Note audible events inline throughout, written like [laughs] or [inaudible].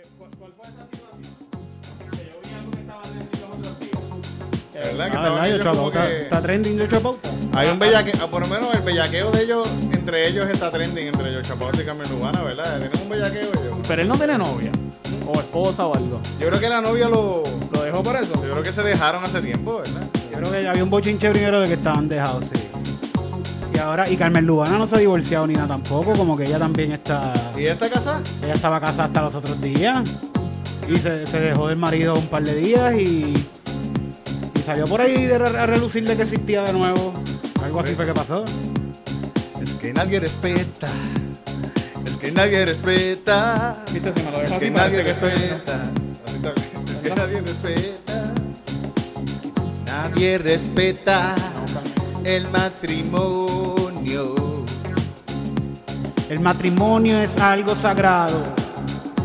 ¿Qué- cuál, fue esa situación? Que yo vi algo que estaba trending los otros. Que- ¿Verdad? Que Ah, estaban ¿verdad? ellos Yocho como Pauta. que- Está trending Yocho Pauta. Hay un bellaqueo, por lo menos el bellaqueo de ellos, entre ellos está trending, entre ellos Chapados y Carmen Lubana, ¿verdad? Tienen un bellaqueo ellos. Pero él no tiene novia. O esposa o algo. Yo creo que la novia lo. ¿Lo dejó por eso? Yo creo que se dejaron hace tiempo, ¿verdad? Yo creo que había un bochinche primero de que estaban dejados, sí. Y ahora, y Carmen Lubana no se ha divorciado ni nada tampoco, como que ella también está. ¿Y esta casa? Ella estaba casada hasta los otros días. Y se, se dejó del marido un par de días y. Y salió por ahí de, a relucir de que existía de nuevo. Algo así fue que pasó. Es que nadie respeta. Es que nadie respeta. Viste, si me lo Es que nadie respeta. Es que nadie respeta. Nadie respeta el matrimonio. El matrimonio es algo sagrado.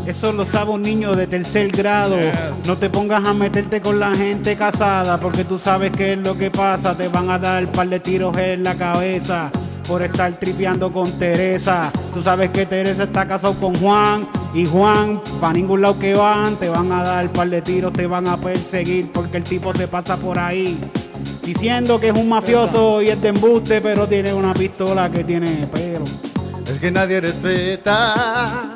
Eso lo sabe un niño de tercer grado. Yes. No te pongas a meterte con la gente casada porque tú sabes qué es lo que pasa. Te van a dar un par de tiros en la cabeza por estar tripeando con Teresa. Tú sabes que Teresa está casado con Juan y Juan, para ningún lado que van, te van a dar un par de tiros, te van a perseguir porque el tipo se pasa por ahí. Diciendo que es un mafioso y es de embuste, pero tiene una pistola que tiene pelo. Es que nadie respeta.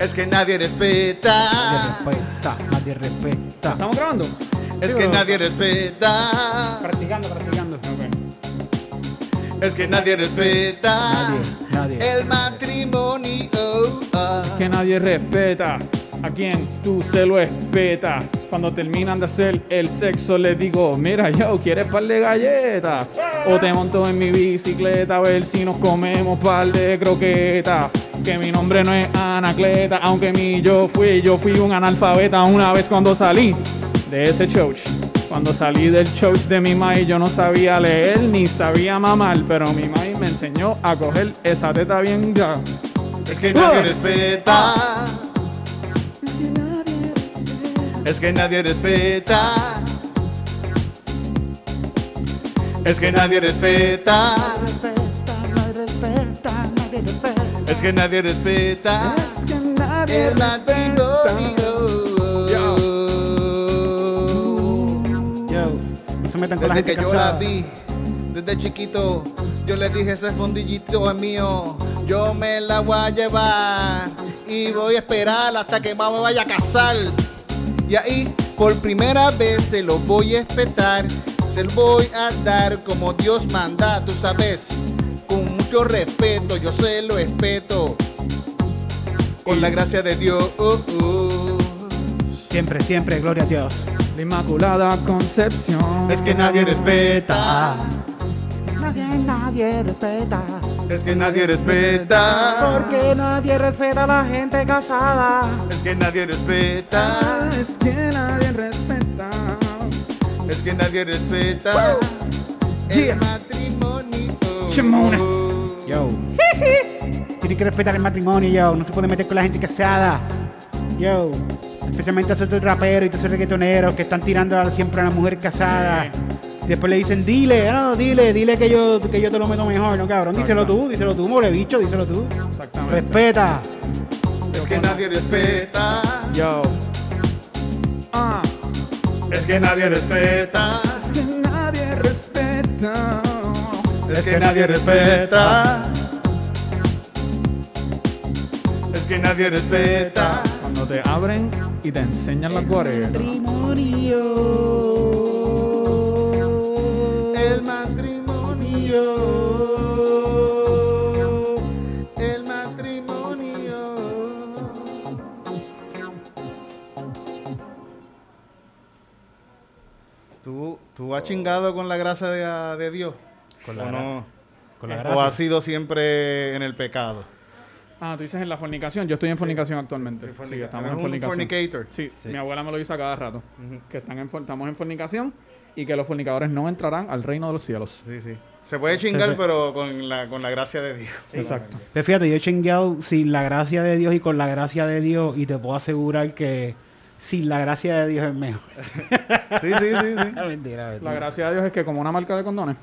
Es que nadie Nadie respeta. respeta, nadie respeta. ¿Estamos grabando? Es Sí, que nadie respeta. Practicando, practicando. Es que nadie respeta. Nadie, nadie. El matrimonio. ah. Que nadie respeta a quien tú se lo espeta. Cuando terminan de hacer el sexo, le digo: Mira, yo, ¿quieres par de galletas? O te monto en mi bicicleta a ver si nos comemos par de croquetas. Que mi nombre no es Anacleta, aunque mi yo fui, yo fui un analfabeta una vez cuando salí de ese church. Cuando salí del church de mi mai, yo no sabía leer ni sabía mamar, pero mi mai me enseñó a coger esa teta bien ya. Es que nadie respeta. Es que nadie respeta. Es que nadie respeta. Es que nadie respeta. El matrimonio. Yo, no se metan con la Desde gente que yo la vi, desde chiquito, yo le dije ese fondillito es mío, yo me la voy a llevar y voy a esperar hasta que mamá me vaya a casar. Y ahí, por primera vez, se lo voy a espetar, se lo voy a dar como Dios manda, tú sabes, con mucho respeto, yo se lo respeto, con la gracia de Dios. Siempre, siempre, gloria a Dios. La Inmaculada Concepción. Es que nadie respeta. Nadie, nadie respeta. Es que nadie respeta. Porque nadie respeta a la gente casada. Es que nadie respeta. Es que nadie respeta. Es que nadie respeta. El Yeah. matrimonio. Chimona. Yo. Tiene que respetar el matrimonio, yo. No se puede meter con la gente casada. Yo. Especialmente a esos raperos y todos esos reggaetoneros que están tirando a- siempre a la mujer casada. Después le dicen, dile, no, dile, dile que yo, que yo te lo meto mejor, no cabrón. Díselo tú, díselo tú, mole bicho, díselo tú. Exactamente. Respeta. Es que nadie respeta. Yo. Ah. Es que nadie respeta. Es que nadie respeta. Es que nadie respeta. Es que nadie respeta. Cuando te abren y te enseñan las guareras. El matrimonio. El matrimonio. ¿Tú, ¿Tú has chingado con la gracia de, de Dios? Con ¿O no? Con la ¿O has sido siempre en el pecado? Ah, tú dices en la fornicación. Yo estoy en fornicación actualmente. Sí, estamos en un fornicación. fornicator. Sí, Sí. mi abuela me lo dice a cada rato. Que están en, for- estamos en fornicación y que los fornicadores no entrarán al reino de los cielos. Sí, sí. Se puede chingar, sí. pero con la, con la gracia de Dios. Exacto. Pero fíjate, yo he chingueado sin la gracia de Dios y con la gracia de Dios y te puedo asegurar que sin la gracia de Dios es mejor. [laughs] Sí, sí, sí, sí. [laughs] mentira, mentira. La gracia de Dios es que como una marca de condones.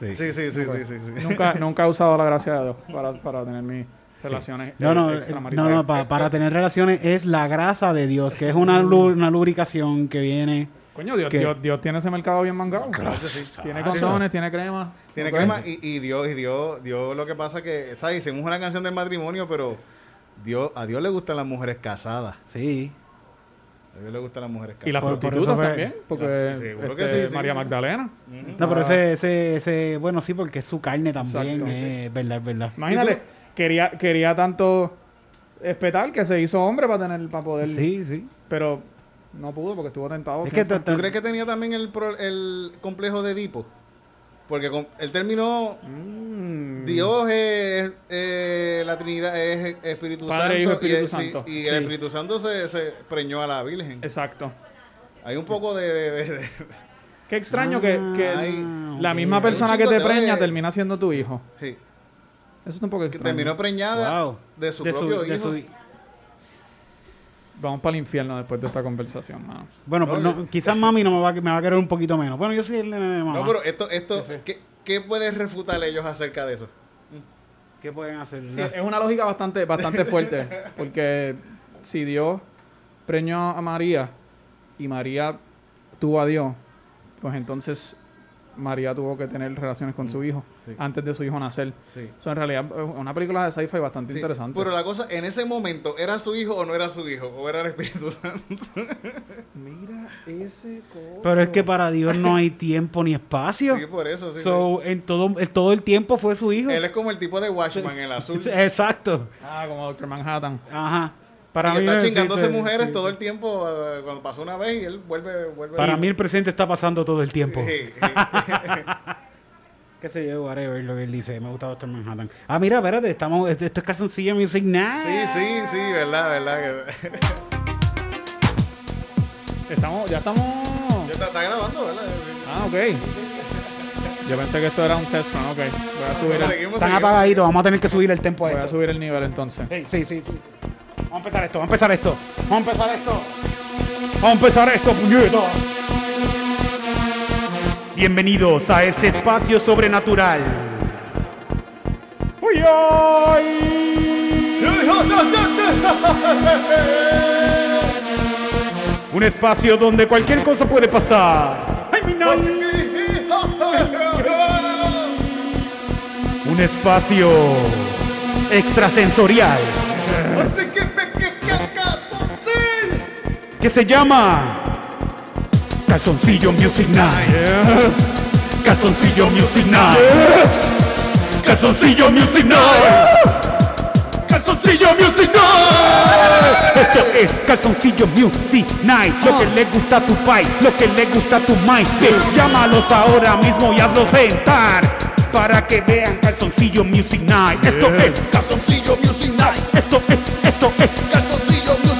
Sí, sí, sí, sí, sí, sí, sí. Nunca, nunca he usado la gracia de Dios para, para tener mi... relaciones No, eh, no, eh, extramaritales. no, no, pa- para tener relaciones es la grasa de Dios, que es una, una lubricación que viene. Coño, Dios. Dios, Dios tiene ese mercado bien mangado. Tiene condones, tiene crema. Tiene crema y, y Dios, y Dios, Dios lo que pasa que, ¿sabes? Hicimos una canción del matrimonio, pero Dios, a Dios le gustan las mujeres casadas. Sí. A Dios le gustan las mujeres Y las casadas. Por- prostitutas también, porque seguro que este, sí, sí, María sí. Magdalena. No, pero Ah. ese, ese, ese, bueno, sí, porque es su carne también, Exacto, es verdad, es verdad. Imagínate, quería, quería tanto espetar que se hizo hombre para tener, para poder, Sí, sí. pero no pudo porque estuvo tentado. Es que siempre. te- ¿Tú crees que tenía también el, pro- el complejo de Edipo? Porque con- él terminó, Mm. Dios es eh, la Trinidad, es Espíritu Padre, Santo. Hijo, y, Espíritu sí, Santo. y Sí. el Espíritu Santo se, se preñó a la Virgen. Exacto. Hay un poco de... de- de- de- Qué extraño que, que Ah, la misma persona que te preña termina siendo tu hijo. sí, Eso es un poco que extraño. terminó preñada Wow. de su De propio de hijo. su- Vamos para el infierno después de esta conversación, mano. Bueno, pues No, quizás mami no me va, a- me va a querer un poquito menos. Bueno, yo soy el nene de mamá. No, pero esto, esto. ¿qué, qué puedes refutar ellos acerca de eso? ¿Qué pueden hacer? Sí, es una lógica bastante, bastante [laughs] fuerte. Porque si Dios preñó a María y María tuvo a Dios, pues entonces María tuvo que tener relaciones con su hijo Sí. antes de su hijo nacer. Sí. Eso en realidad es una película de sci-fi bastante Sí, interesante. Pero la cosa, en ese momento, ¿era su hijo o no era su hijo? ¿O era el Espíritu Santo? [laughs] Mira ese coso. Pero es que para Dios no hay tiempo ni espacio. Sí, por eso, sí. so, en todo, en todo el tiempo fue su hijo. Él es como el tipo de Watchman, el azul. [laughs] Exacto. Ah, como Doctor Manhattan. Ajá. Y Para mí está no chingándose mujeres sí. todo el tiempo eh, cuando pasó una vez y él vuelve... vuelve Para mí el presente está pasando todo el tiempo. Sí, [laughs] sí. Qué sé yo, whatever, lo que él dice. Me gusta Doctor Manhattan. Ah, mira, espérate, estamos, esto es calzoncillo Music Night. sí, sí, sí, verdad, verdad. [laughs] Estamos, ya estamos. Ya está, está grabando, ¿verdad? Ah, ok. Yo pensé que esto era un test run, ok. Voy a subir Seguimos, el, seguimos, Están seguimos. apagaditos, vamos a tener que subir el tempo a voy a esto. subir el nivel entonces. Hey, sí, sí, sí. Vamos a empezar esto, vamos a empezar esto. Vamos a empezar esto. Vamos a empezar esto, puñeta. Bienvenidos a este espacio sobrenatural. Uy, ay. Un espacio donde cualquier cosa puede pasar. Ay, mi. Un espacio extrasensorial Así que que se llama Calzoncillo Music Night. Calzoncillo Music Night. Calzoncillo Music Night. Calzoncillo Music Night. Esto es Calzoncillo Music Night. Lo que le gusta a tu pai, lo que le gusta a tu mind. Llámalos ahora mismo y hazlos sentar. Para que vean Calzoncillo Music Night. Esto es, Calzoncillo Music Night. esto es, esto es. Calzoncillo Music Night.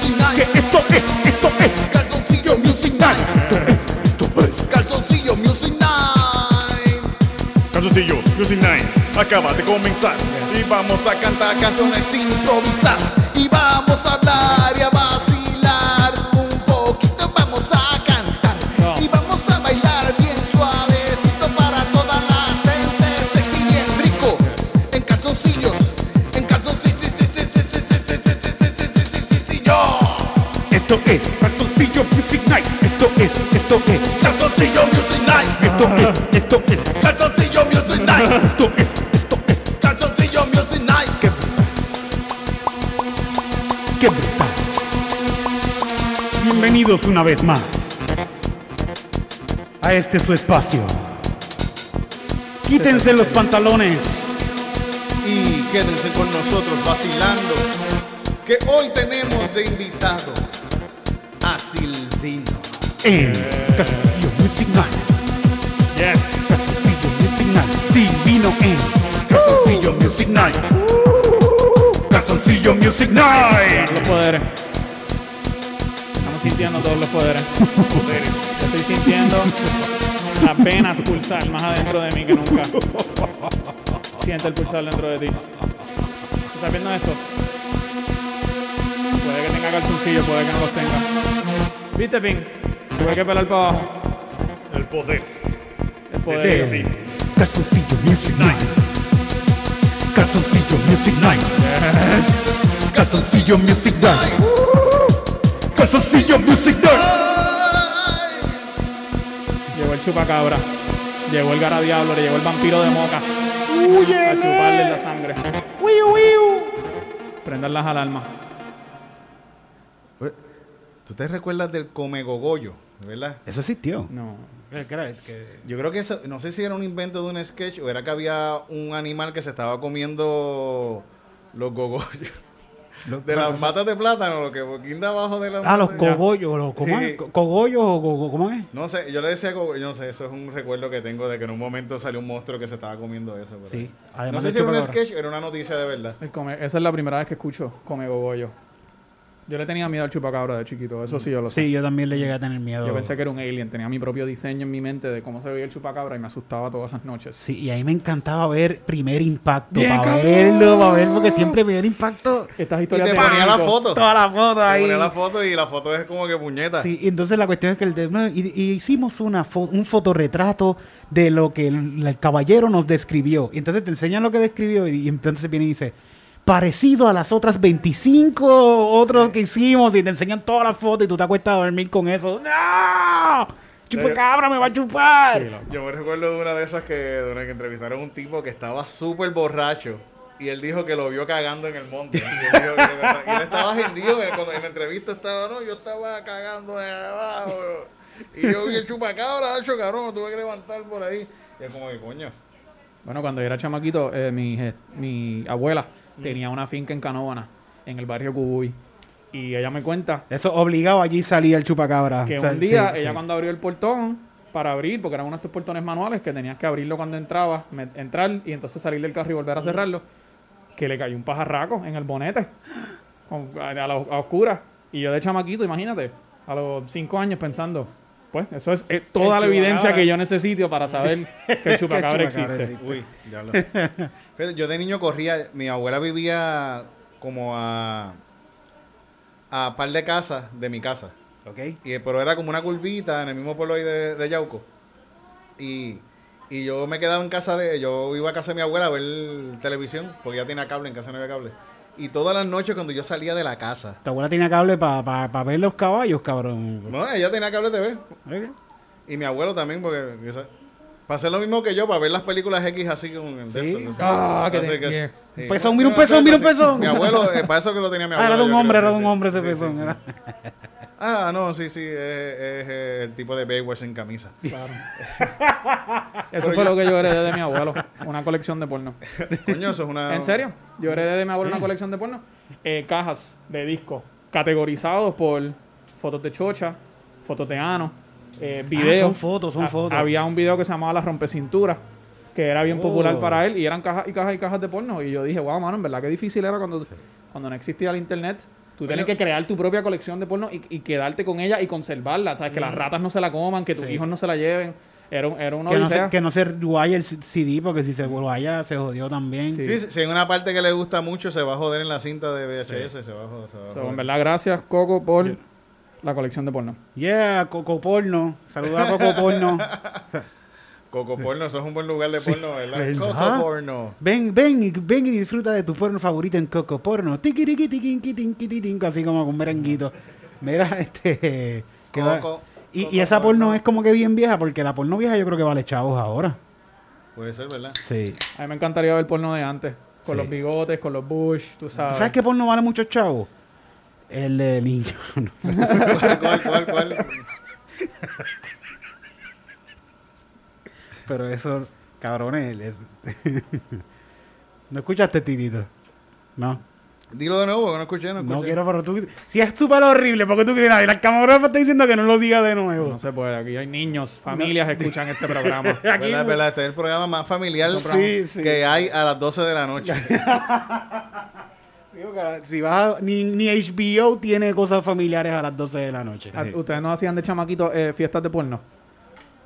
Music Night acaba de comenzar. Y vamos a cantar canciones improvisadas. Y vamos a hablar y a vacilar. Un poquito vamos a cantar. No. Y vamos a bailar bien suavecito para toda la gente. Sexy bien rico. En calzoncillos. En calzoncillos. Esto es Calzoncillo Music Night. Esto es, esto es, Calzoncillo Music Night. esto es, esto es, Calzoncillo Music Night. esto es, esto es. Calzoncillo Music Night. Qué, qué brutal. Bienvenidos una vez más a este su espacio. Quítense los pantalones. Y quédense con nosotros vacilando. Que hoy tenemos de invitado a Silvino. en Music Night. Yes. Calzoncillo Music Night. Sí, vino en Calzoncillo Music Night. Calzoncillo Music Night. Los poderes. Estamos sintiendo todos los poderes. [laughs] Estoy sintiendo las venas pulsar más adentro de mí que nunca. Siente el pulsar dentro de ti. ¿Estás viendo esto? Puede que tenga calzoncillo, puede que no los tenga. ¿Viste, Ping? Tuve que pelar para abajo. El poder. El poder. de Calzoncillo Music Night. Calzoncillo Music Night. Calzoncillo Music Night. Calzoncillo Music Night. Llegó el chupacabra. Llegó el garadiablo, le llegó el vampiro de moca. A chuparle la sangre. Prendan las alarmas. ¿Tú te recuerdas del comegogollo, verdad? Eso existió. No. Yo creo que eso, no sé si era un invento de un sketch o era que había un animal que se estaba comiendo los gogollos. De las matas de plátano, lo que guinda abajo de la Ah, los cogollos. los- ¿Cómo Sí. es? Co- ¿Cogollos o go- cómo es? No sé, yo le decía, cogo- yo no sé, eso es un recuerdo que tengo de que en un momento salió un monstruo que se estaba comiendo eso. Sí, además no sé si era un sketch o era una noticia de verdad. El come- esa es la primera vez que escucho come gogollo. Yo le tenía miedo al chupacabra de chiquito, eso sí yo lo sé. Sí, yo también le llegué a tener miedo. Yo pensé que era un alien, tenía mi propio diseño en mi mente de cómo se veía el chupacabra y me asustaba todas las noches. Sí, y ahí me encantaba ver primer impacto. Bien, para cabrón. verlo, para ver, porque siempre primer impacto. Estas Y historias te de ponía la foto. Toda la foto Te ahí. ponía la foto y la foto es como que puñeta. Sí, y entonces la cuestión es que el de- no, y, y hicimos una fo- un fotorretrato de lo que el, el caballero nos describió. Y entonces te enseñan lo que describió y, y entonces viene y dice, parecido a las otras 25 otros que hicimos y te enseñan todas las fotos y tú te acuestas a dormir con eso. ¡No! ¡Chupacabra me va a chupar! Sí, Yo me recuerdo de una de esas que, de una que entrevistaron a un tipo que estaba súper borracho. Y él dijo que lo vio cagando en el monte. Y él, dijo que- y él estaba hendido. Cuando en la entrevista estaba, no, yo estaba cagando de abajo. Y yo vi el chupacabra, hecho cabrón, me tuve que levantar por ahí. Y es como que coño. Bueno, cuando yo era chamaquito, eh, mi, mi abuela tenía una finca en Canóvana, en el barrio Cubuy. Y ella me cuenta Eso obligado allí salía el chupacabra. que O sea, un día sí, ella sí. cuando abrió el portón para abrir, porque eran unos de estos portones manuales que tenías que abrirlo cuando entrabas, entrar y entonces salir del carro y volver a cerrarlo, que le cayó un pajarraco en el bonete, a la- a oscuras. Y yo de chamaquito, imagínate, a los cinco años pensando, pues eso es eh, toda la evidencia que yo necesito para saber [laughs] que el chupacabra chupacabra existe. existe. Uy, diablo. [laughs] Fíjate, yo de niño corría, mi abuela vivía como a a par de casas de mi casa. Ok. Y, pero era como una curvita en el mismo pueblo ahí de, de Yauco. Y, y yo me quedaba en casa de... Yo iba a casa de mi abuela a ver televisión, porque ya tenía cable, en casa no había cable. Y todas las noches cuando yo salía de la casa... Tu abuela tenía cable para ver los caballos, cabrón. Bueno, ella tenía cable TV. Ok. Y mi abuelo también, porque... Para hacer lo mismo que yo, para ver las películas X así con el Sí. Ah, que te que- sí. Un pezón, mira un pezón, mira un pezón. Mi abuelo, eh, para eso que lo tenía mi Ah, abuelo. era de un hombre, era un hombre ese Sí, pezón. era. Ah, no, sí, sí, es, es, eh, el tipo de Baywatch en camisa. [laughs] Eso fue lo que yo heredé de mi abuelo, una colección de porno. [laughs] Coño, eso es una... ¿En serio? Yo heredé de mi abuelo una colección de porno. Eh, cajas de discos categorizados por fotos de chocha, fotos de ano, eh, videos. Ah, son fotos, son Ha- fotos. Había un video que se llamaba La Rompecintura, que era bien Oh. popular para él, y eran cajas y cajas y cajas de porno. Y yo dije, wow, mano, en verdad que difícil era cuando, cuando no existía el internet. Tú tienes que crear tu propia colección de porno y, y quedarte con ella y conservarla. ¿Sabes? Que las ratas no se la coman, que tus Sí. hijos no se la lleven. Era, era una Que no, se, que no se guaya el CD, porque si se guaya se jodió también. Sí. Sí, si hay una parte que le gusta mucho, se va a joder en la cinta de VHS, se va a joder. se va a So, joder. en verdad, gracias, Coco, por la colección de porno. Yeah, Coco Porno. Saluda a Coco Porno. [laughs] Coco porno, eso es un buen lugar de porno, ¿verdad? ¿verdad? Coco porno. ven, ven, y, ven y disfruta de tu porno favorito en Coco Porno. Tiquiriqui, tiquinqui, tinqui, tiquinqui, así como con merenguito. Mira, este... Coco, y, y esa porno porno. es como que bien vieja, porque la porno vieja yo creo que vale chavos ahora. Puede ser, ¿verdad? Sí. A mí me encantaría ver porno de antes. Con Sí. los bigotes, con los bush, tú sabes. ¿Tú sabes qué porno vale muchos chavos? El de niño. [laughs] ¿Cuál, cuál, cuál, cuál? Pero eso, cabrones. es- [laughs] ¿No escuchaste, Titito? No. Dilo de nuevo, porque no escuché, no escuché. No quiero, pero tú. Si es súper horrible, porque tú quieres nada. Y la camarógrafa está diciendo que no lo diga de nuevo. No se puede. Aquí hay niños, familias que escuchan este programa. [laughs] Aquí- ¿Verdad, verdad? Este es el programa más familiar Sí, sí. que hay a las 12 de la noche. Digo que si vas a- ni, ni HBO tiene cosas familiares a las 12 de la noche. Ah, ¿Ustedes no hacían de chamaquitos eh, fiestas de porno?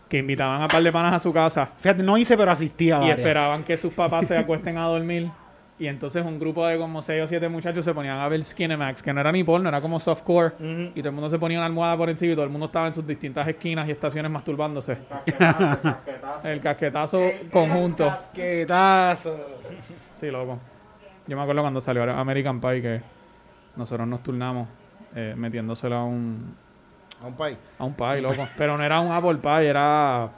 Que invitaban a par de panas a su casa Fíjate, no hice, pero así a y varias. esperaban que sus papás se [laughs] acuesten a dormir. Y entonces un grupo de como 6 o 7 muchachos se ponían a ver Skinemax, que no era ni porno, era como softcore. Y todo el mundo se ponía una almohada por encima y todo el mundo estaba en sus distintas esquinas y estaciones masturbándose. el casquetazo [laughs] conjunto. Casquetazo. Sí, loco. Yo me acuerdo cuando salió American Pie que nosotros nos turnamos eh, metiéndoselo a un, A un país. a un pie, loco. Pero no era un apple pie, era...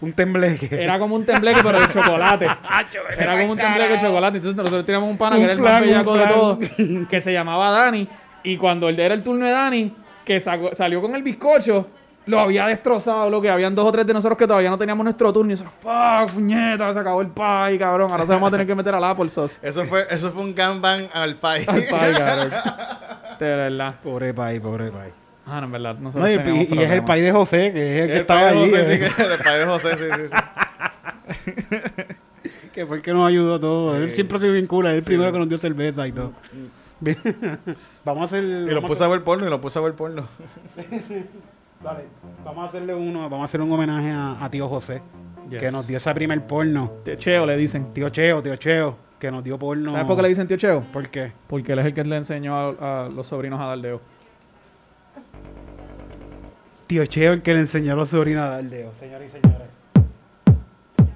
Un tembleque. Era como un tembleque, pero de chocolate. [laughs] Era como un tembleque de chocolate. Entonces nosotros teníamos un pana Un que era el flan, más bellaco de todos, [laughs] que se llamaba Dani. Y cuando el era el turno de Dani, que sacó- salió con el bizcocho, lo había destrozado, lo que habían dos o tres de nosotros que todavía no teníamos nuestro turno. Y nosotros, fuck, puñeta, se acabó el pie, cabrón. Ahora se vamos a tener que meter al Apple Sauce. Eso fue, eso fue un gangbang al país. Al pie, [laughs] cabrón. De verdad. Pobre país, pobre país. Ah, no, en verdad. No, y, y- y es el país de José, que es el que El estaba allí. José, sí, eh, que, el país de José, sí, sí, sí. [laughs] Que fue el que nos ayudó todo. Él siempre bien cool. Él es el primero que nos dio cerveza y todo. Bien. [laughs] vamos a hacer. Y lo puse a ver porno, y lo puse a ver porno. Vale, vamos a hacerle uno, vamos a hacer un homenaje a, a tío José, Yes. que nos dio ese primer porno. Tío Cheo le dicen. Tío Cheo, tío Cheo, que nos dio porno. ¿Sabes por qué le dicen tío Cheo? ¿Por qué? Porque él es el que le enseñó a, a los sobrinos a dar dedo. Tío Cheo, el que le enseñó a los sobrinos a dar dedo, señores y señores.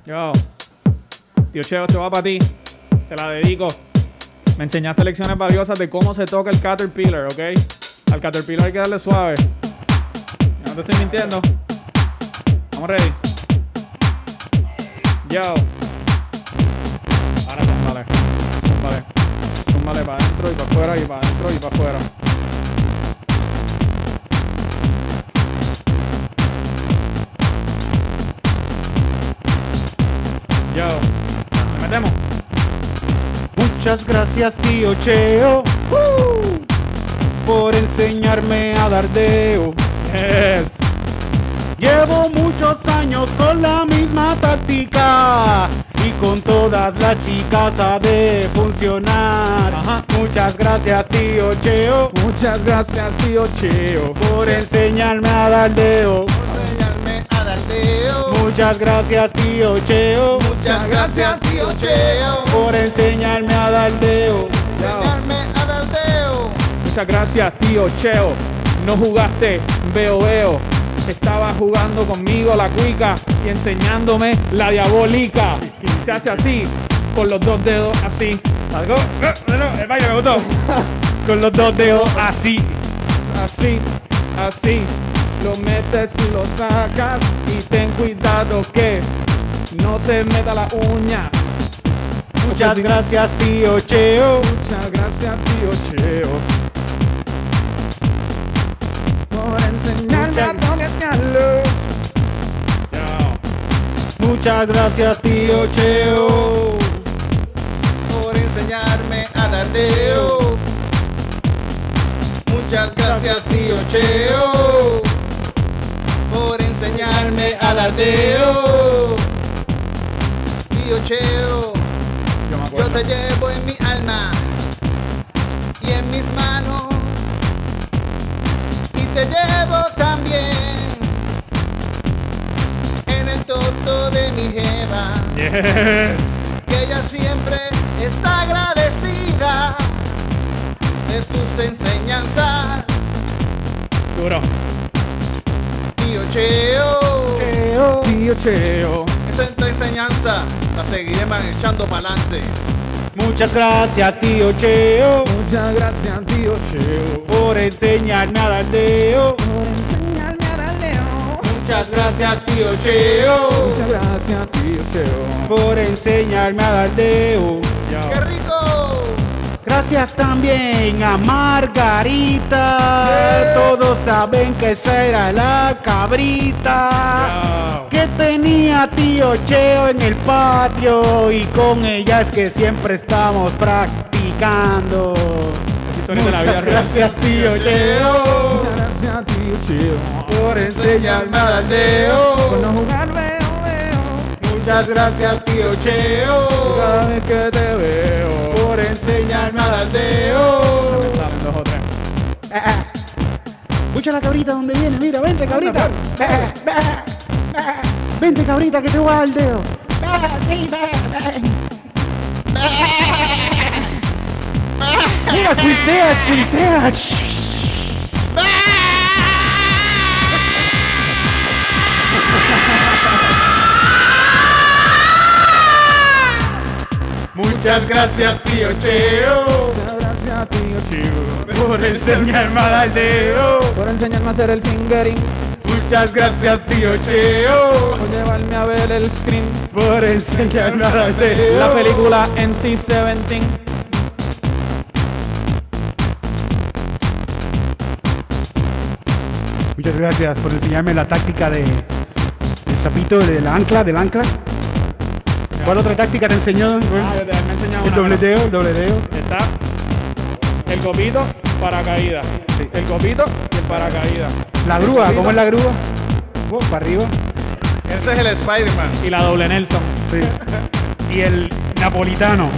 Yo, tío Cheo, esto va para ti. Te la dedico. Me enseñaste lecciones valiosas de cómo se toca el Caterpillar, ¿ok? Al Caterpillar hay que darle suave. No estoy mintiendo. Vamos ready. Yo. Ahora zúmbale. Zúmbale. Zúmbale para adentro y para afuera y para adentro y para afuera. Yo. ¿Le metemos? Muchas gracias, tío Cheo, ¡uh! por enseñarme a dar dedo. Yes. Llevo muchos años con la misma táctica y con todas las chicas ha de funcionar. Ajá. Muchas gracias, tío Cheo, Muchas gracias, tío Cheo. por enseñarme a dar dedo. Enseñarme a dar dedo. Muchas gracias, tío Cheo, Muchas gracias, tío Cheo. por enseñarme a dar dedo. Enseñarme a dar dedo. Muchas gracias, tío Cheo. No jugaste, veo, veo. Estaba jugando conmigo la cuica y enseñándome la diabólica. Se hace así, con los dos dedos así. Algo. El baile me gustó. Con los dos dedos así. Así, así. Lo metes y lo sacas. Y ten cuidado que no se meta la uña. Muchas gracias, tío Cheo, Muchas gracias, tío Cheo. Muchas gracias, tío Cheo. Por enseñarme a dar dedo. Muchas gracias, tío Cheo. Por enseñarme a dar dedo. Tío Cheo. Yo te llevo en mi alma y en mis manos te llevo también en el toto de mi jeva Yes. que ella siempre está agradecida de tus enseñanzas Duro. tío Cheo Cheo. Tío Cheo. esa es la enseñanza la seguiremos echando para adelante Muchas gracias, tío Cheo, Muchas gracias, tío Cheo. por enseñarme a dar dedo. Por enseñarme a muchas gracias tío Cheo Muchas gracias, tío Cheo. Por enseñarme a. Yo. qué rico Gracias también a Margarita. Todos saben que esa era la cabrita. Que tenía tío Cheo en el patio. Y con ella es que siempre estamos practicando. Historia de la vida Muchas real. gracias, tío Cheo. Gracias, tío Cheo. Por enseñarme a dar Por no jugar, veo, veo. Muchas gracias, tío Cheo, Cada vez que te veo. por enseñarme a dedo. Salen dos o tres. Escucha la cabrita donde viene, mira, vente cabrita. Vente cabrita que te voy a dar el dedo. Mira, cuitea, cuitea. Muchas gracias, tío Cheo. Muchas gracias, tío Cheo. Por enseñarme a dar dedo. Por enseñarme a hacer el fingering. Muchas gracias, tío Cheo. Por llevarme a ver el screen. Por enseñarme a dar dedo. La película NC-17. Muchas gracias por enseñarme la táctica de del sapito del ancla, del ancla. ¿Cuál otra táctica te enseñó? Ah, yo te- me he enseñado el una, dobleteo, el dobleteo. Está el copito, paracaídas. El copito y el paracaídas. La grúa, ¿cómo es la grúa? Oh, para arriba. Ese es el Spider-Man. Y la doble Nelson. Sí. [laughs] Y el napolitano.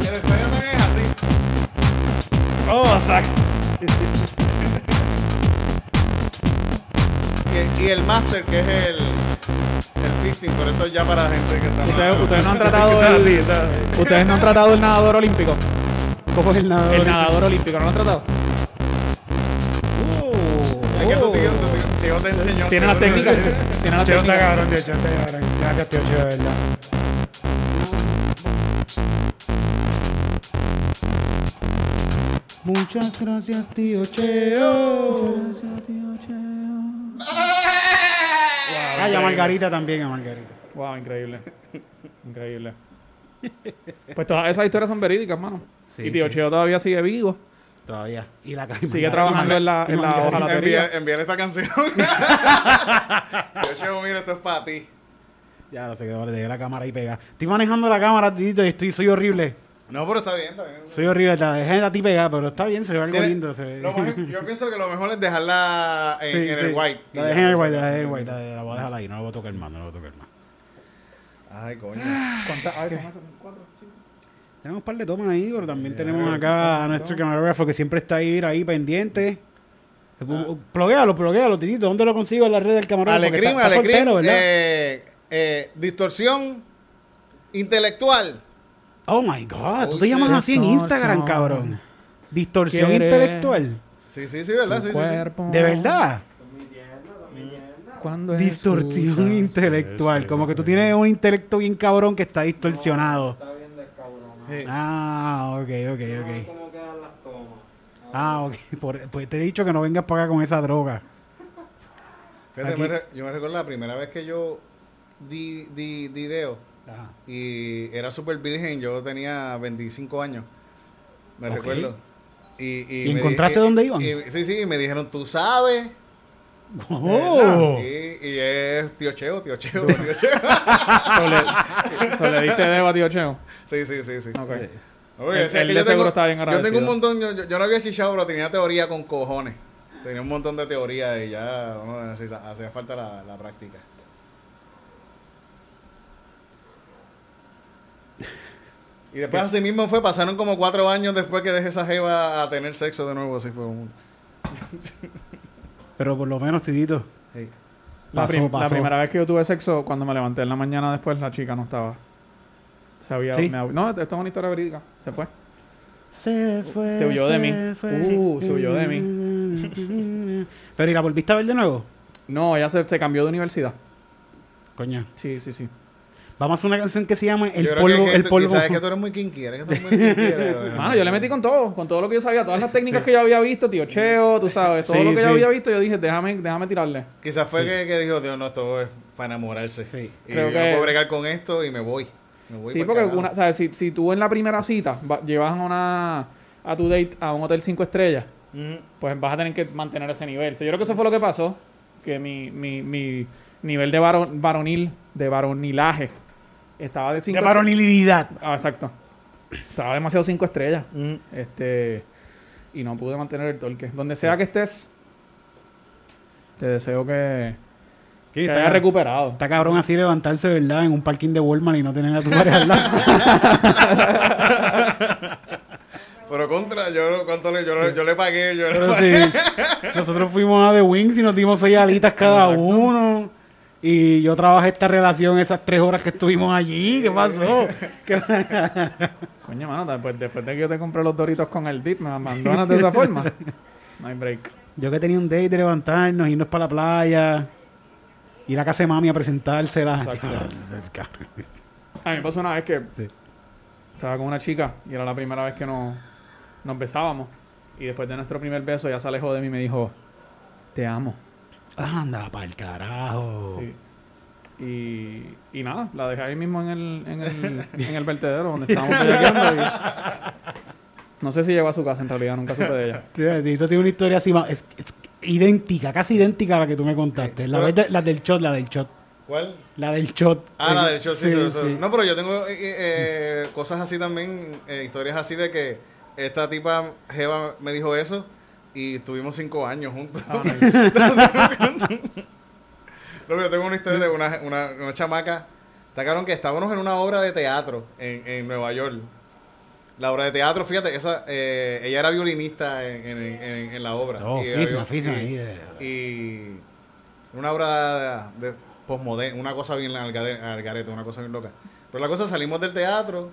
El Spider-Man es así. Oh, sac. [laughs] Y, y el Master, que es el, el fisting, por eso ya para gente que está Ustedes, más- ustedes no han tratado el, así, está- ustedes no han tratado el nadador olímpico. ¿Cómo es el nadador? El nadador olímpico, ¿no lo han tratado? Es que tu tío, tu tío, tío te enseñó. Tiene las técnicas. Tiene las técnicas. cabrón, tío, Cheo está cabrón. Gracias, tío, Cheo, de verdad. Muchas gracias, tío Cheo. [laughs] Ah, y a Margarita también, a Margarita. Wow, increíble. [laughs] Increíble. Pues todas esas historias son verídicas, mano. Sí, y tío sí. Cheo todavía sigue vivo. Todavía. Y la Sigue trabajando en la, en la hojalatería. Enviar, enviar esta canción. [laughs] Cheo, mira, esto es para ti. Ya, no sé qué, le dejé la cámara ahí pegada. Estoy manejando la cámara, Tito, y estoy, soy horrible. No, pero está bien, está bien. Soy horrible, la dejé a ti pegada, pero está bien, se ve algo Tiene- lindo. Se ve. lo más- yo pienso que lo mejor es dejarla en, Sí, en sí. el white. La dejé en el white, la dejé en el white. La, la voy a dejar ahí, no la voy a tocar más, no la voy a tocar más. Ay, coño. ¿Cuántas? Tenemos un par de tomas ahí, pero también tenemos acá a nuestro camarógrafo que siempre está ahí, ahí pendiente. Uh, Ploguealo, ploguealo, Titito. ¿Dónde lo consigo en la red del camarógrafo? Porque Alecrim, está- está Alecrim, soltero, ¿verdad? eh, eh, distorsión intelectual. Oh my God, tú te llamas sí. así en Instagram, cabrón. Distorsión Quiere- intelectual. Sí, sí, sí, ¿verdad? Sí, sí, sí. De verdad. ¿Cuándo Distorsión escuchas intelectual. ese Como que tú tienes un intelecto bien cabrón que está distorsionado. Sí. Ah, ok, ok, ok. Ah, ok. Por- pues te he dicho que no vengas para acá con esa droga. Fíjate, Aquí- me re- yo me recuerdo la primera vez que yo di, di, di deo Ajá. y era súper virgen, yo tenía 25 años, me recuerdo. Y, y, ¿Y me di- encontraste y- dónde iban? y- sí, sí, y me dijeron, tú sabes. Oh. Y, y es tío Cheo, tío Cheo, tío Cheo. [laughs] So le, diste dedo a tío Cheo. sí, sí, sí, sí. Él- o sea, que yo seguro tengo- está bien Yo tengo un montón, yo, yo- no había chichado, pero tenía teoría con cojones. Tenía un montón de teoría y ya bueno, hacía hacía falta la, la práctica. Y después así mismo fue, pasaron como cuatro años después que dejé esa jeva a tener sexo de nuevo, así fue un... Pero por lo menos, Titito. Sí. La, Pasó, prim- la pasó. primera vez que yo tuve sexo, cuando me levanté en la mañana después, la chica no estaba. Se había, ¿Sí? me hab- no, esto es una historia verídica. Se fue. Se fue. Se huyó de mí. Uh, se huyó de mí. [laughs] Pero ¿y la volviste a ver de nuevo? No, ella se, se cambió de universidad. Coño. Sí, sí, sí. Vamos a hacer una canción que se llama El Yo polvo. que, el polvo. Sabes que tú eres muy kinky, eres que tú eres muy kinky. [laughs] Mano, yo le metí con todo, con todo lo que yo sabía, todas las técnicas que yo había visto, tío Cheo, tú sabes, todo Sí, lo que sí. yo había visto, yo dije, déjame, déjame tirarle. Quizás fue que, que dijo, Dios, no, esto es para enamorarse. Sí. Y Creo yo que- no puedo bregar con esto y me voy. Me voy Sí, porque una, ¿sabes? Si, si tú en la primera cita va- llevas a, una, a tu date a un hotel 5 estrellas, pues vas a tener que mantener ese nivel. So, yo creo que eso fue lo que pasó, que mi, mi, mi nivel de varon- varonil, de varonilaje, estaba de 5 De varonilidad. Ah, exacto. Estaba demasiado 5 estrellas. Mm. Este. Y no pude mantener el torque. Donde sea que estés, te deseo que, Sí, que está, recuperado. está cabrón así levantarse, ¿verdad? En un parking de Walmart y no tener a tu pareja al lado. [laughs] Pero contra, yo, ¿cuánto le, yo, le- yo le pagué, yo le pagué. sí, nosotros fuimos a The Wings y nos dimos seis alitas cada uno. Y yo trabajé esta relación esas tres horas que estuvimos allí. ¿Qué pasó? ¿Qué- [laughs] Coño, mano, después, después de que yo te compré los doritos con el dip, me abandonas de esa forma. No hay break. Yo que tenía un date de levantarnos, irnos para la playa, ir a casa de mami a presentársela. Exacto. [laughs] A mí me pasó una vez que Sí. estaba con una chica y era la primera vez que nos, nos besábamos. Y después de nuestro primer beso, ella se alejó de mí y me dijo, te amo. Anda, pa'l carajo. Sí. Y, y nada, la dejé ahí mismo en el, en el, en el vertedero donde estábamos bellaqueando y No sé si llegó a su casa en realidad, nunca supe de ella. [laughs] Tito tiene una historia así, es- es idéntica, casi idéntica a la que tú me contaste. La, de- la del shot, la del shot. ¿Cuál? La del shot. Ah, la del show, sí, sí, sí. No, pero yo tengo eh, eh, eh, cosas así también, eh, historias así de que esta tipa, Jeva, me dijo eso y estuvimos cinco años juntos. Ah, [laughs] no. No, pero yo tengo una historia de una, una, una chamaca. Está cabrón que estábamos en una obra de teatro en, en Nueva York. La obra de teatro, fíjate, esa, eh, ella era violinista en, en, en- la obra. Oh, Y y- una obra de, de postmoderna, una cosa bien al gade- al garete, una cosa bien loca. Pero la cosa, salimos del teatro.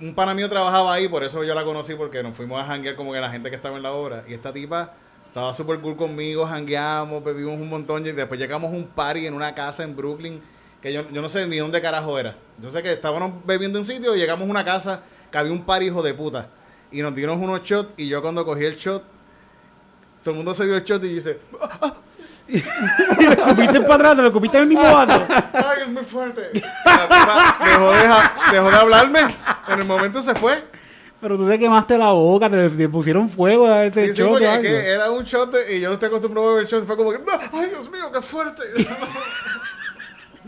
Un pana mío trabajaba ahí, por eso yo la conocí, porque nos fuimos a janguear como que la gente que estaba en la obra. Y esta tipa estaba súper cool conmigo, jangueamos, bebimos un montón. Y después llegamos a un party en una casa en Brooklyn, que yo, yo no sé ni dónde carajo era. Yo sé que estábamos bebiendo en un sitio y llegamos a una casa que había un party hijo de puta. Y nos dieron unos shots y yo cuando cogí el shot, todo el mundo se dio el shot y dice, [laughs] ¿Le escupiste para atrás? ¿Te lo escupiste en el mismo vaso? ¡Ay, es muy fuerte! La tipa dejó de, ja- dejó de hablarme. En el momento se fue. Pero tú te quemaste la boca, te, te pusieron fuego a ese Sí, sí, porque es algo. que era un shot de- y yo no estoy acostumbrado a beber shot. Fue como que, ¡No! ¡ay, Dios mío, qué fuerte! [laughs]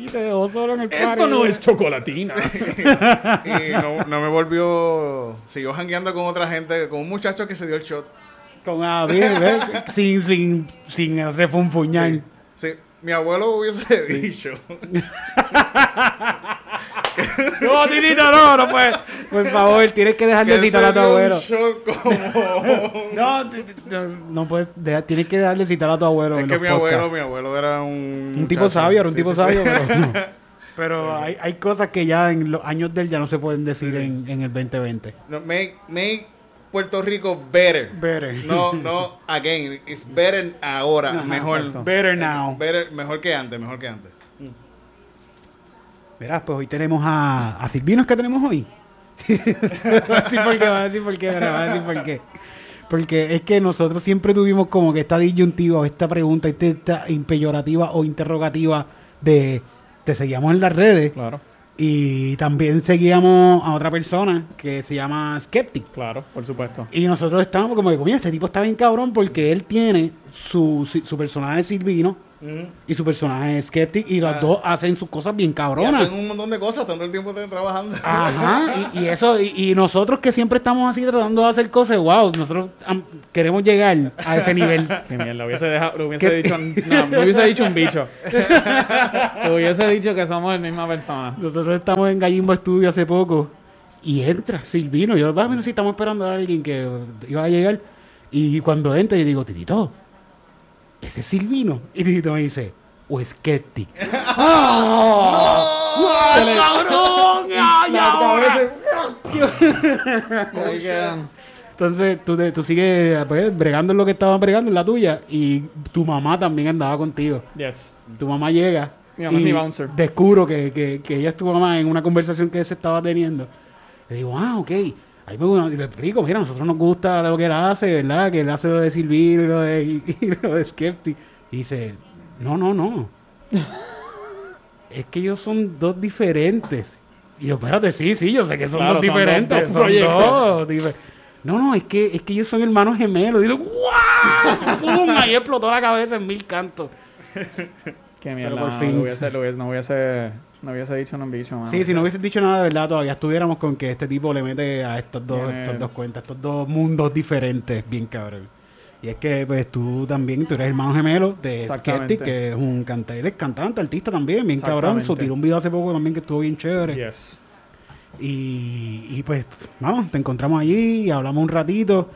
Y te dejó solo en el Esto party. no es chocolatina. [laughs] y no, no me volvió. Siguió jangueando con otra gente, con un muchacho que se dio el shot. Con ¿ves? sin, sin, sin refunfuñar. Sí, sí. mi abuelo hubiese dicho. No, Titito, no, no puedes. Por favor, tienes que dejar de citar a tu abuelo. como. [laughs] No, no, no puedes, dejar- tienes que darle citar a tu abuelo. es que mi abuelo, mi abuelo era un. Un tipo sabio, era un Sí, tipo sí, sí. sabio, pero, [laughs] pero hay, hay cosas que ya en los años de él ya no se pueden decir en, en el 2020. No, make, make Puerto Rico better. Better. No, [laughs] no, again. It's better ahora. Ajá, mejor. exacto. Better now. Better- mejor que antes, mejor que antes. Verás, pues hoy tenemos a, a Silvinos que tenemos hoy. [laughs] va a decir por qué, va a decir por qué, a decir por qué. Porque es que nosotros siempre tuvimos como que esta disyuntiva o esta pregunta, esta, esta impeyorativa o interrogativa de te seguíamos en las redes claro, y también seguíamos a otra persona que se llama Skeptic. claro, por supuesto. Y nosotros estábamos como que, coño, este tipo está bien cabrón porque él tiene su, su, su personaje Silvino y su personaje Skeptic y los Ah. dos hacen sus cosas bien Y cabronas. hacen un montón de cosas, tanto el tiempo están trabajando. Ajá, y, y eso, y, y nosotros que siempre estamos así tratando de hacer cosas, wow, nosotros am, queremos llegar a ese nivel. [laughs] Qué mierda, hubiese, dejado, hubiese ¿Qué? dicho, no, no hubiese dicho un bicho. hubiese dicho que somos la misma persona. Nosotros estamos en Gallimbo Studio hace poco y entra Silvino. Yo, "Ah, mira, si estamos esperando a alguien que iba a llegar. Y cuando entra, yo digo, Titito, ese es Silvino. Y Titito me dice, o Skeptic. [laughs] ¡Ay, cabrón! [laughs] ¡Ay, ahora! [laughs] Ahí quedan. Entonces tú, te- tú sigues pues, bregando en lo que estaban bregando en la tuya y tu mamá también andaba contigo. Yes. Tu mamá llega Mi mamá es y mi bouncer. descubro que, que, que ella es tu mamá en una conversación que se estaba teniendo. Le digo, ah, ok. Ahí me, le explico, mira, a nosotros nos gusta lo que él hace, ¿verdad? Que él hace lo de Silvino y lo de, y, y [laughs] lo de Skeptic. Y dice, no, no, no. es que ellos son dos diferentes. Y yo, espérate, sí, sí, yo sé que son Claro, dos son diferentes. dos proyectos. dos No, no, es que, es que ellos son hermanos gemelos. Y yo, ¡guau! [laughs] ¡Pum! Ahí explotó la cabeza en mil cantos. [laughs] Qué mierda. por fin. No hubiese, lo hubiese- no hubiese, no hubiese dicho un bicho, mano. Sí, si no hubieses dicho nada de verdad, todavía estuviéramos con que este tipo le mete a estos dos, Tiene- estas dos cuentas, estos dos mundos diferentes, bien cabrón. Y es que, pues, tú también, tú eres hermano gemelo de Exactamente. Skeptic, que es un cantante, él es cantante, artista también, bien cabrón. Exactamente. So, tiró un video hace poco también que estuvo bien chévere. Yes. Y, y, pues, vamos, te encontramos allí y hablamos un ratito.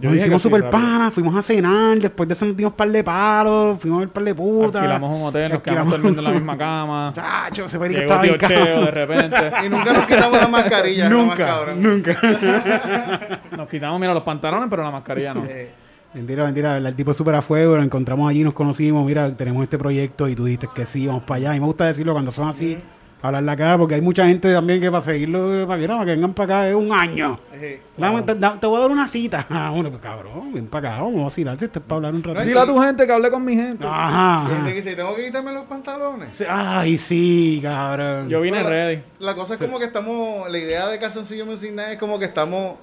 Yo Nos hicimos que sí, super rápido. panas, fuimos a cenar, después de eso nos dimos par de palos, fuimos a ver par de putas. Alquilamos un hotel, nos quedamos durmiendo en la misma cama. [laughs] Chacho, perico Llegó estaba bien de repente. [laughs] Y nunca nos quitamos la mascarilla. Nunca, nunca. [laughs] Nos quitamos, mira, los pantalones, pero la mascarilla no. Eh, Mentira, mentira, el tipo es súper a fuego, lo encontramos allí, nos conocimos, mira, tenemos este proyecto y tú dijiste que sí, vamos para allá. Y me gusta decirlo cuando son así, hablar la cara, porque hay mucha gente también que para seguirlo, para que, no, que vengan para acá es un año. Eh, Dame- te, te voy a dar una cita. [laughs] Ah, bueno, pues cabrón, ven para acá, vamos a vacilar si esto es para hablar un rato. Dile a tu gente que hable con mi gente. Ajá. y ajá. te dice, tengo que quitarme los pantalones. Sí, Ay, sí, cabrón. Yo vine Bueno, la- ready. La cosa es como que estamos, la idea de Calzoncillo Music Night es como que estamos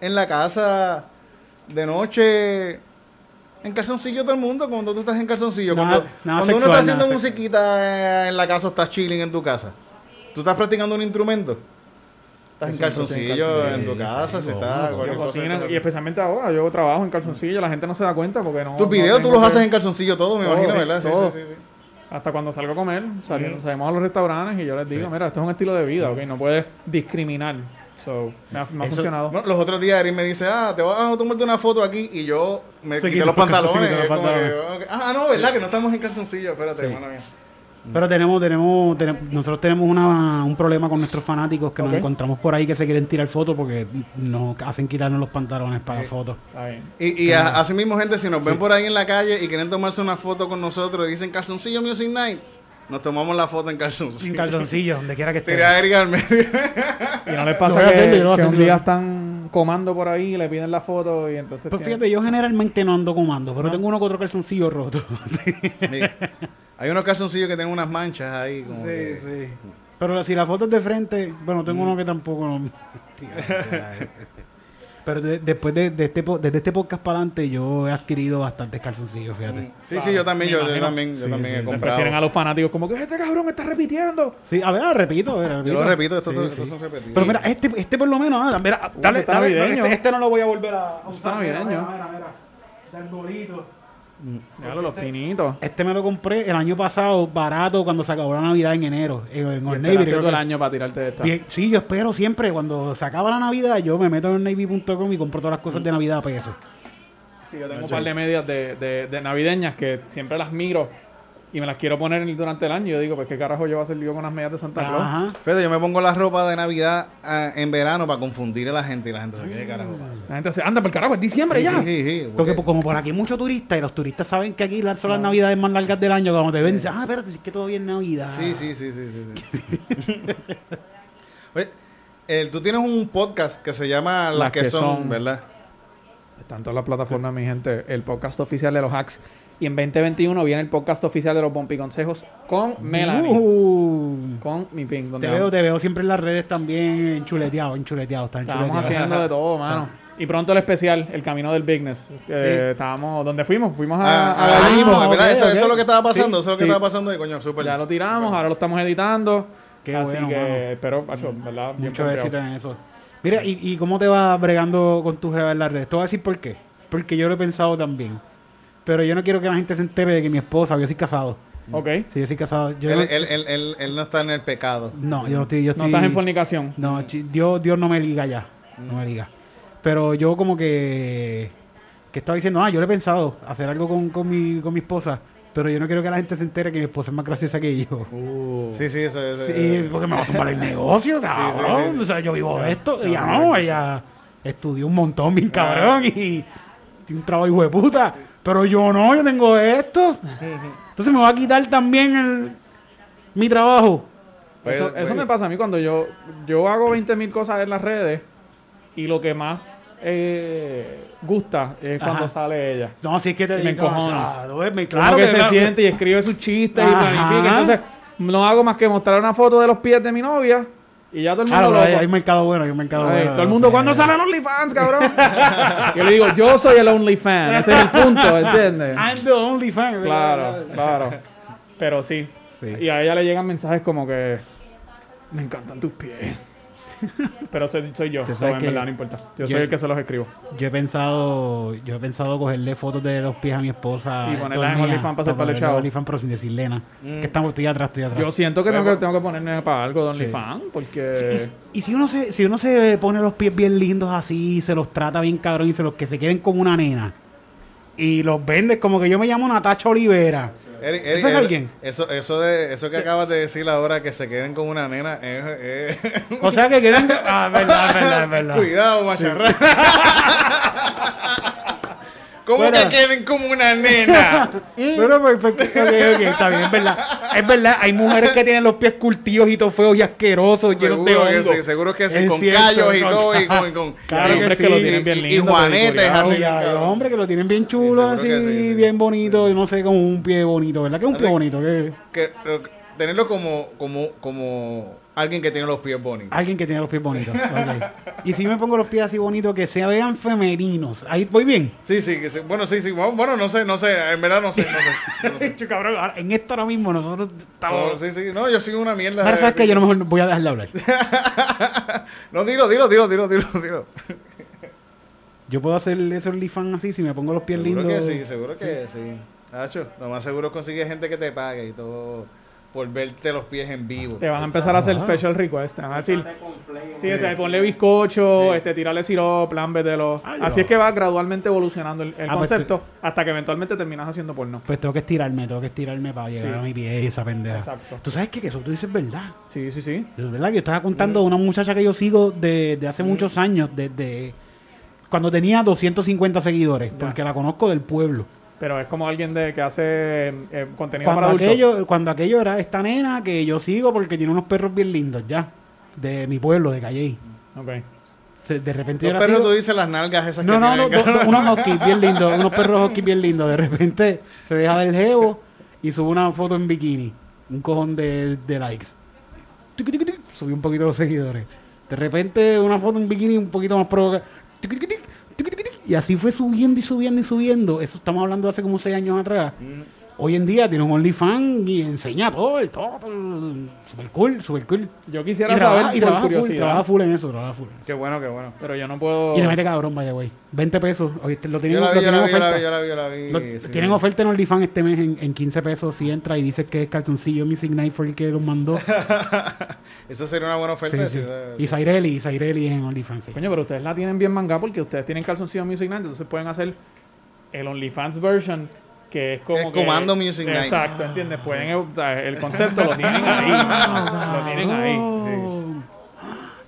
en la casa de noche, en calzoncillo todo el mundo, cuando tú estás en calzoncillo. Nada- cuando nada cuando uno está haciendo musiquita en la casa o estás chilling en tu casa, tú estás practicando un instrumento. Estás en calzoncillo en tu casa, si estás... Yo cosa, y especialmente ahora, yo trabajo en calzoncillo, la gente no se da cuenta porque no. Tus no videos tú tengo los que- haces en calzoncillo todo, me Todo, imagino, sí, ¿verdad? Todo. sí, sí, sí. Hasta cuando salgo a comer, salimos, salimos a los restaurantes y yo les digo, mira, esto es un estilo de vida, ¿ok? No puedes discriminar. So, me ha, me ha Eso- funcionado. Bueno, los otros días Erin me dice, ah, te vas a tomarte una foto aquí y yo me Se quité los pantalones. los que. Ah, no, ¿verdad? Que no estamos en calzoncillo. Espérate, Sí. hermano mío. Pero tenemos, tenemos, tenemos- nosotros tenemos una, un problema con nuestros fanáticos que nos encontramos por ahí que se quieren tirar fotos porque nos hacen quitarnos los pantalones para fotos. Está bien. Y, y a- así mismo, gente, si nos ven por ahí en la calle y quieren tomarse una foto con nosotros y dicen calzoncillo Music Nights, nos tomamos la foto en calzoncillo. Sin calzoncillos, donde quiera que esté. Tiré a Eric al medio. Y no les pasa que, hacer, yo lo voy a que un día están comando por ahí y le piden la foto y entonces... Pues tienen- fíjate, yo generalmente no ando comando, pero tengo uno que otro calzoncillo roto. [laughs] Mira, Hay unos calzoncillos que tienen unas manchas ahí. Como que- sí. Pero si la foto es de frente, bueno, tengo uno que tampoco no. [laughs] Pero de- después de, de este, po- desde este podcast para adelante, yo he adquirido bastantes calzoncillos, fíjate. Sí, sí, yo también, yo, también, yo Sí, también sí, he sí. Se comprado. prefieren a los fanáticos como que este cabrón está repitiendo. Sí, a ver, repito, a ver, repito. Yo lo repito, estos, Sí, estos sí. son repetidos. Pero mira, este, este por lo menos, ah, mira, dale, está dale, navideño. este, este no lo voy a volver a Está usar. Mira, navideño. Mira, mira, mira. Del bolito. Los pinitos. Este me lo compré el año pasado, barato, cuando se acabó la Navidad en enero. En, en Y Old Navy. todo el año para tirarte de esta. Bien, sí, yo espero siempre, cuando se acaba la Navidad, yo me meto en navy.com y compro todas las cosas de Navidad a peso. Sí, yo tengo un par de medias de, de, de navideñas que siempre las miro y me las quiero poner durante el año. Yo digo, pues qué carajo yo voy a hacer yo con las medias de Santa Claus. Ajá. Fede, yo me pongo la ropa de Navidad ah, en verano para confundir a la gente y la gente se quede carajo pasa?" La gente se anda por carajo, es diciembre Sí, ya. sí, sí, sí, Porque pues, como por aquí hay muchos turistas y los turistas saben que aquí las- son las navidades más largas del año, cuando te ven, dicen, ah, espérate, si es que todavía es Navidad. Sí, sí, sí, sí, sí, sí. [laughs] Oye, eh, tú tienes un podcast que se llama Las, que, son, ¿verdad? Están todas las plataformas, mi gente. El podcast oficial de los hacks. Y en 2021 viene el podcast oficial de los Bumpy Consejos con Melanie. Uh, Con mi ping. Te, veo, te veo siempre en las redes también enchuleteado, enchuleteado, está enchuleteado. haciendo de todo, [laughs] mano. Y pronto el especial, El Camino del Bigness. que Estábamos, ¿dónde fuimos? Fuimos a, Ah, a ah, Gallimbo. ahí mismo. Eso, es lo que estaba pasando, Sí, eso es lo que sí. estaba pasando y coño, súper. Ya lo tiramos, ahora lo estamos editando. Qué así bueno, que, pero, macho, ¿verdad? Mucho éxito en eso. Mira, ¿y, y cómo te va bregando con tu jeva en las redes? Te voy a decir por qué. Porque yo lo he pensado también. Pero yo no quiero que la gente se entere de que mi esposa, yo soy casado. Ok. Sí, yo soy casado. Yo Él, no, él, él, él, él no está en el pecado. no, yo no estoy... Yo No estás en fornicación. No, Dios, Dios no me liga ya. No me liga. Pero yo como que... Que estaba diciendo, ah, yo le he pensado hacer algo con, con, mi, con mi esposa. Pero yo no quiero que la gente se entere que mi esposa es más graciosa que yo. Sí, sí, eso es. Sí, porque me va a tumbar el negocio, cabrón. [laughs] sí, sí. O sea, yo vivo de esto. Ella no, ella estudió un montón, bien cabrón. Y tiene un trabajo hijo de puta. Pero yo no, yo tengo esto. Entonces me va a quitar también el, mi trabajo. Pues, Eso, pues, eso me pasa a mí cuando yo, yo hago 20 mil cosas en las redes y lo que más eh, gusta es cuando Ajá. sale ella. No, si es que te Y me digo, ah, duerme, Claro que, se claro. siente y escribe sus chistes y Ajá. planifica. Entonces, no hago más que mostrar una foto de los pies de mi novia y ya todo el mundo Claro, hay, hay mercado bueno, hay un mercado Ay, bueno. todo el mundo, ¿cuándo sale el OnlyFans, cabrón? [laughs] yo le digo, yo soy el OnlyFans. Ese es el punto, ¿entiendes? I'm the only fan. Claro, claro. Pero sí. Sí. Y a ella le llegan mensajes como que me encantan tus pies. [laughs] Pero soy, soy yo, so, en verdad no importa. Yo, yo- soy el que se los escribo. Yo he pensado, yo he pensado cogerle fotos de los pies a mi esposa. Y ponerlas en OnlyFans para hacer ponerle chavo. OnlyFans, pero sin decirle nada. Que estamos, estoy atrás, estoy atrás. Yo siento que tengo, Bueno. que tengo que ponerme para algo de Sí. OnlyFans porque... Y, si- y si uno se, si uno se pone los pies bien lindos así, se los trata bien cabrón y se los que se queden como una nena. Y los vendes como que yo me llamo Natacha Olivera. Eric, Eric, ¿Eso es alguien? Eso, eso, de, eso que acabas de decir ahora, que se queden con una nena, es... es- O sea que queden. Ah, es verdad, es verdad, es verdad. [laughs] Cuidado, macharra. ¿Cómo Bueno. que queden como una nena? [laughs] Pero, pues, pues, ok, ok, está bien, es verdad. Es verdad, hay mujeres que tienen los pies curtidos y todos feos y asquerosos, llenos de seguro que sí, seguro que sí, Es con cierto, callos y con- todo, y con... y con- Claro y- hombres que que lo tienen bien y- y lindo. juanetes así. Ay, ay, cabrón. hombre, que lo tienen bien chulo, seguro así, bien bonito, y no sé, como un pie bonito, ¿verdad? Que es un pie bonito, que que, lo- tenerlo como, como, como alguien que tiene los pies bonitos. alguien que tiene los pies bonitos. Y si me pongo los pies así bonitos, que se vean femeninos. Ahí voy bien. Sí, sí, que. Bueno, sí, sí. Bueno, no sé, no sé. En verdad no sé, no sé. No sé. [laughs] Cabrón, ahora, en esto ahora mismo nosotros estamos... So, sí, sí. No, yo soy una mierda. Ahora de- sabes que yo no mejor voy a dejar de hablar. [laughs] No, dilo, dilo, dilo, dilo, dilo, dilo. Yo puedo hacer ese OnlyFans así si me pongo los pies Seguro lindos. que sí, seguro que sí. Hacho, lo más seguro es conseguir gente que te pague y todo por verte los pies en vivo. Te van a empezar a hacer special request. Te van a decir, sí, o sea, ponle bizcocho, este, tirarle sirope, lámbetelo. Ay, Así es que va gradualmente evolucionando el, el Ah, pues concepto hasta que eventualmente terminas haciendo porno. Pues tengo que estirarme, tengo que estirarme para llegar Sí. a mi pie y esa pendeja. Exacto. Tú sabes que, que eso tú dices verdad. Sí, sí, sí. Es verdad que yo estaba contando de una muchacha que yo sigo de, de hace muchos años, desde cuando tenía 250 seguidores, Ya. porque la conozco del pueblo. Pero es como alguien de que hace eh, contenido Cuando para adultos. aquello, cuando aquello era esta nena que yo sigo porque tiene unos perros bien lindos ya, de mi pueblo, de Calley. Ok. Se- De repente Los la perros, sigo- tú dices las nalgas esas No, que no, no, tienen, do- cabrón. do- unos huskies bien [laughs] lindos, unos perros huskies bien lindos. De repente se deja del jevo y sube una foto en bikini. Un cojón de, de likes. Tiqui, tiqui, tiqui, Subió un poquito los seguidores. De repente una foto en bikini un poquito más provocada. Y así fue subiendo y subiendo y subiendo. Eso estamos hablando de hace como seis años atrás. Hoy en día tiene un OnlyFans y enseña todo, el todo, todo. Super cool, super cool. Yo Y quisiera trabaja, saber y por trabaja full, trabaja full en eso, trabaja full. Qué bueno, qué bueno. Pero yo no puedo. Y le mete cabrón, vaya, güey. 20 pesos. Oye, te- lo Yo tienen, la lo vi, yo tienen la vi, yo la oferta. vi, yo la vi, yo la vi. Lo- sí. Tienen oferta en OnlyFans este mes en, en 15 pesos si entra y dices que es calzoncillo Music Night fue el que los mandó. [laughs] Eso sería una buena oferta. Sí. Y Zaireli, Zaireli en OnlyFans. sí. Coño, pero ustedes la tienen bien manga porque ustedes tienen calzoncillo Music Night, entonces pueden hacer el OnlyFans version, que es como. Es que- Comando Music Night. Exacto, ¿entiendes? Pueden, o sea, el concepto lo tienen ahí. lo tienen ahí.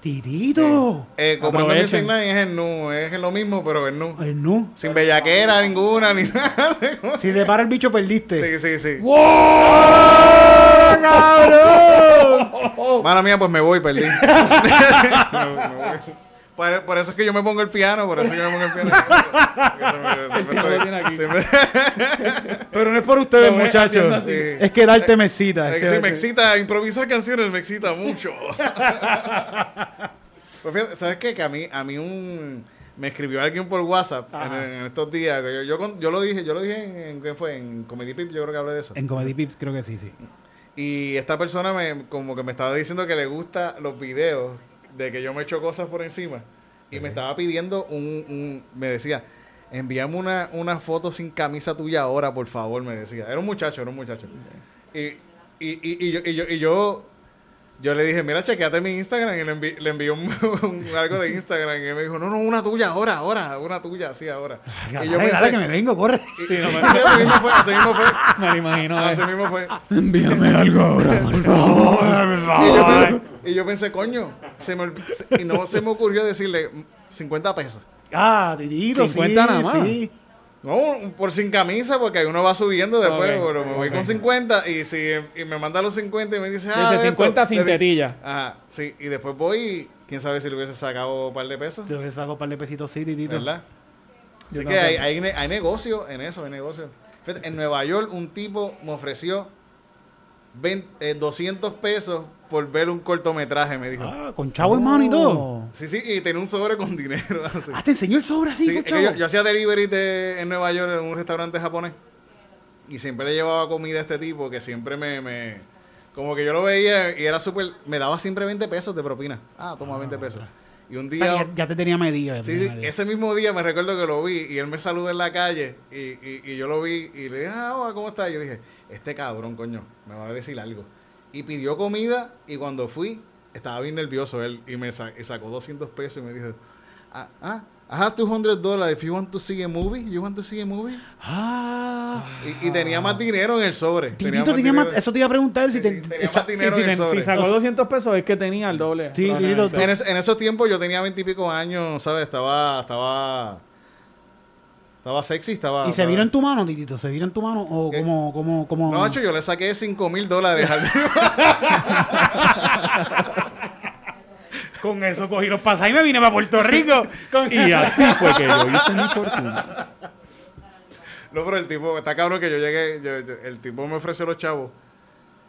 Titito. Eh, Comando Aprovechen. Music Night es el nu, es lo mismo, pero el nu. El nu. Sin bellaquera ninguna, ni [laughs] nada. Si te para el bicho, perdiste. Sí, sí, sí. ¡Wow! [laughs] ¡Cabrón! Mala mía, pues me voy, perdí. Me- me voy. Por, por eso es que yo me pongo el piano, por eso es que yo me pongo el piano. [laughs] [laughs] Pero no es por ustedes, muchachos. Es que darte me excita. Es es que que- sí, me excita, improvisar canciones me excita mucho. [laughs] pues fíjate, ¿sabes qué? Que a mí, a mí un... Me escribió alguien por WhatsApp en, estos días. Yo, yo, yo lo dije, yo lo dije en, en- ¿qué fue? En Comedy Pip, yo creo que hablé de eso. En Comedy Pips creo que sí, sí. Y esta persona me, como que me estaba diciendo que le gusta los videos de que yo me echo cosas por encima. Y me estaba pidiendo un, un- me decía, envíame una, una foto sin camisa tuya ahora, por favor, me decía. Era un muchacho, era un muchacho. Y, y, y, y yo, y, yo, y yo, yo le dije, mira, chequeate mi Instagram. Y le, envi- le envié un, [laughs] un- algo de Instagram. Y él me dijo, no, no, una tuya ahora, ahora, una tuya, así, ahora. y yo dale, que me vengo, corre. Sí, no sí, me- así mismo fue, así mismo fue. [laughs] Me lo imagino. Así eh. mismo fue. Envíame algo ahora, por [laughs] favor. Y yo pensé, coño, se me, y no se me ocurrió decirle mm, 50 pesos. Ah, Titito, 50 sí, nada más. sí. No, por sin camisa, porque ahí uno va subiendo después, pero me voy con 50 y si y me manda los 50 y me dice, ah, Dice de 50 esto, sin tetilla. Ajá, sí, y después voy y quién sabe si le hubiese sacado un par de pesos, Yo le saco un par de pesitos, sí, Titito. ¿verdad? Así que hay, hay, hay negocio en eso, hay negocio. En Nueva York un tipo me ofreció 20, eh, 200 pesos por ver un cortometraje, me dijo. Ah, con chavo hermano y todo. Oh. Sí, sí, y tenía un sobre con [laughs] dinero. así. Ah, te enseñó el sobre así, Sí, con chavo. yo, yo hacía delivery de, en Nueva York en un restaurante japonés y siempre le llevaba comida a este tipo que siempre me, me- como que yo lo veía y era súper, me daba siempre 20 pesos de propina. Ah, toma 20 pesos. Y un O sea, día, ya, ya te tenía sí, tenía sí, medida. ese mismo día me recuerdo que lo vi y él me saludó en la calle y, y- y yo lo vi y le dije, ah, hola, ¿cómo estás? Y yo dije, este cabrón, coño, me va a decir algo. Y pidió comida y cuando fui, estaba bien nervioso él y me sa- y sacó 200 pesos y me dijo, ah, ah, I have 200 dollars if you want to see a movie. You want to see a movie? Ah. Y, y tenía más dinero en el sobre. Titito tenía más, dinero. eso te iba a preguntar si sí, te... tenía esa- más dinero en el ten- si sobre. sacó 200 pesos es que tenía el doble. Sí, probablemente. En, es- en esos tiempos yo tenía 20 y pico años, ¿sabes? Estaba, estaba... Estaba sexy, estaba... ¿Y se estaba- vino en tu mano, Titito? ¿Se vino en tu mano? ¿O ¿Qué? como, como, como? No, hecho, yo le saqué 5 mil dólares al [laughs] [laughs] Con eso cogí los pasajes y me vine para Puerto [laughs] Rico. Con- Y así fue que yo hice mi fortuna. No, pero el tipo, está cabrón que yo llegué, yo- yo- el tipo me ofreció los chavos.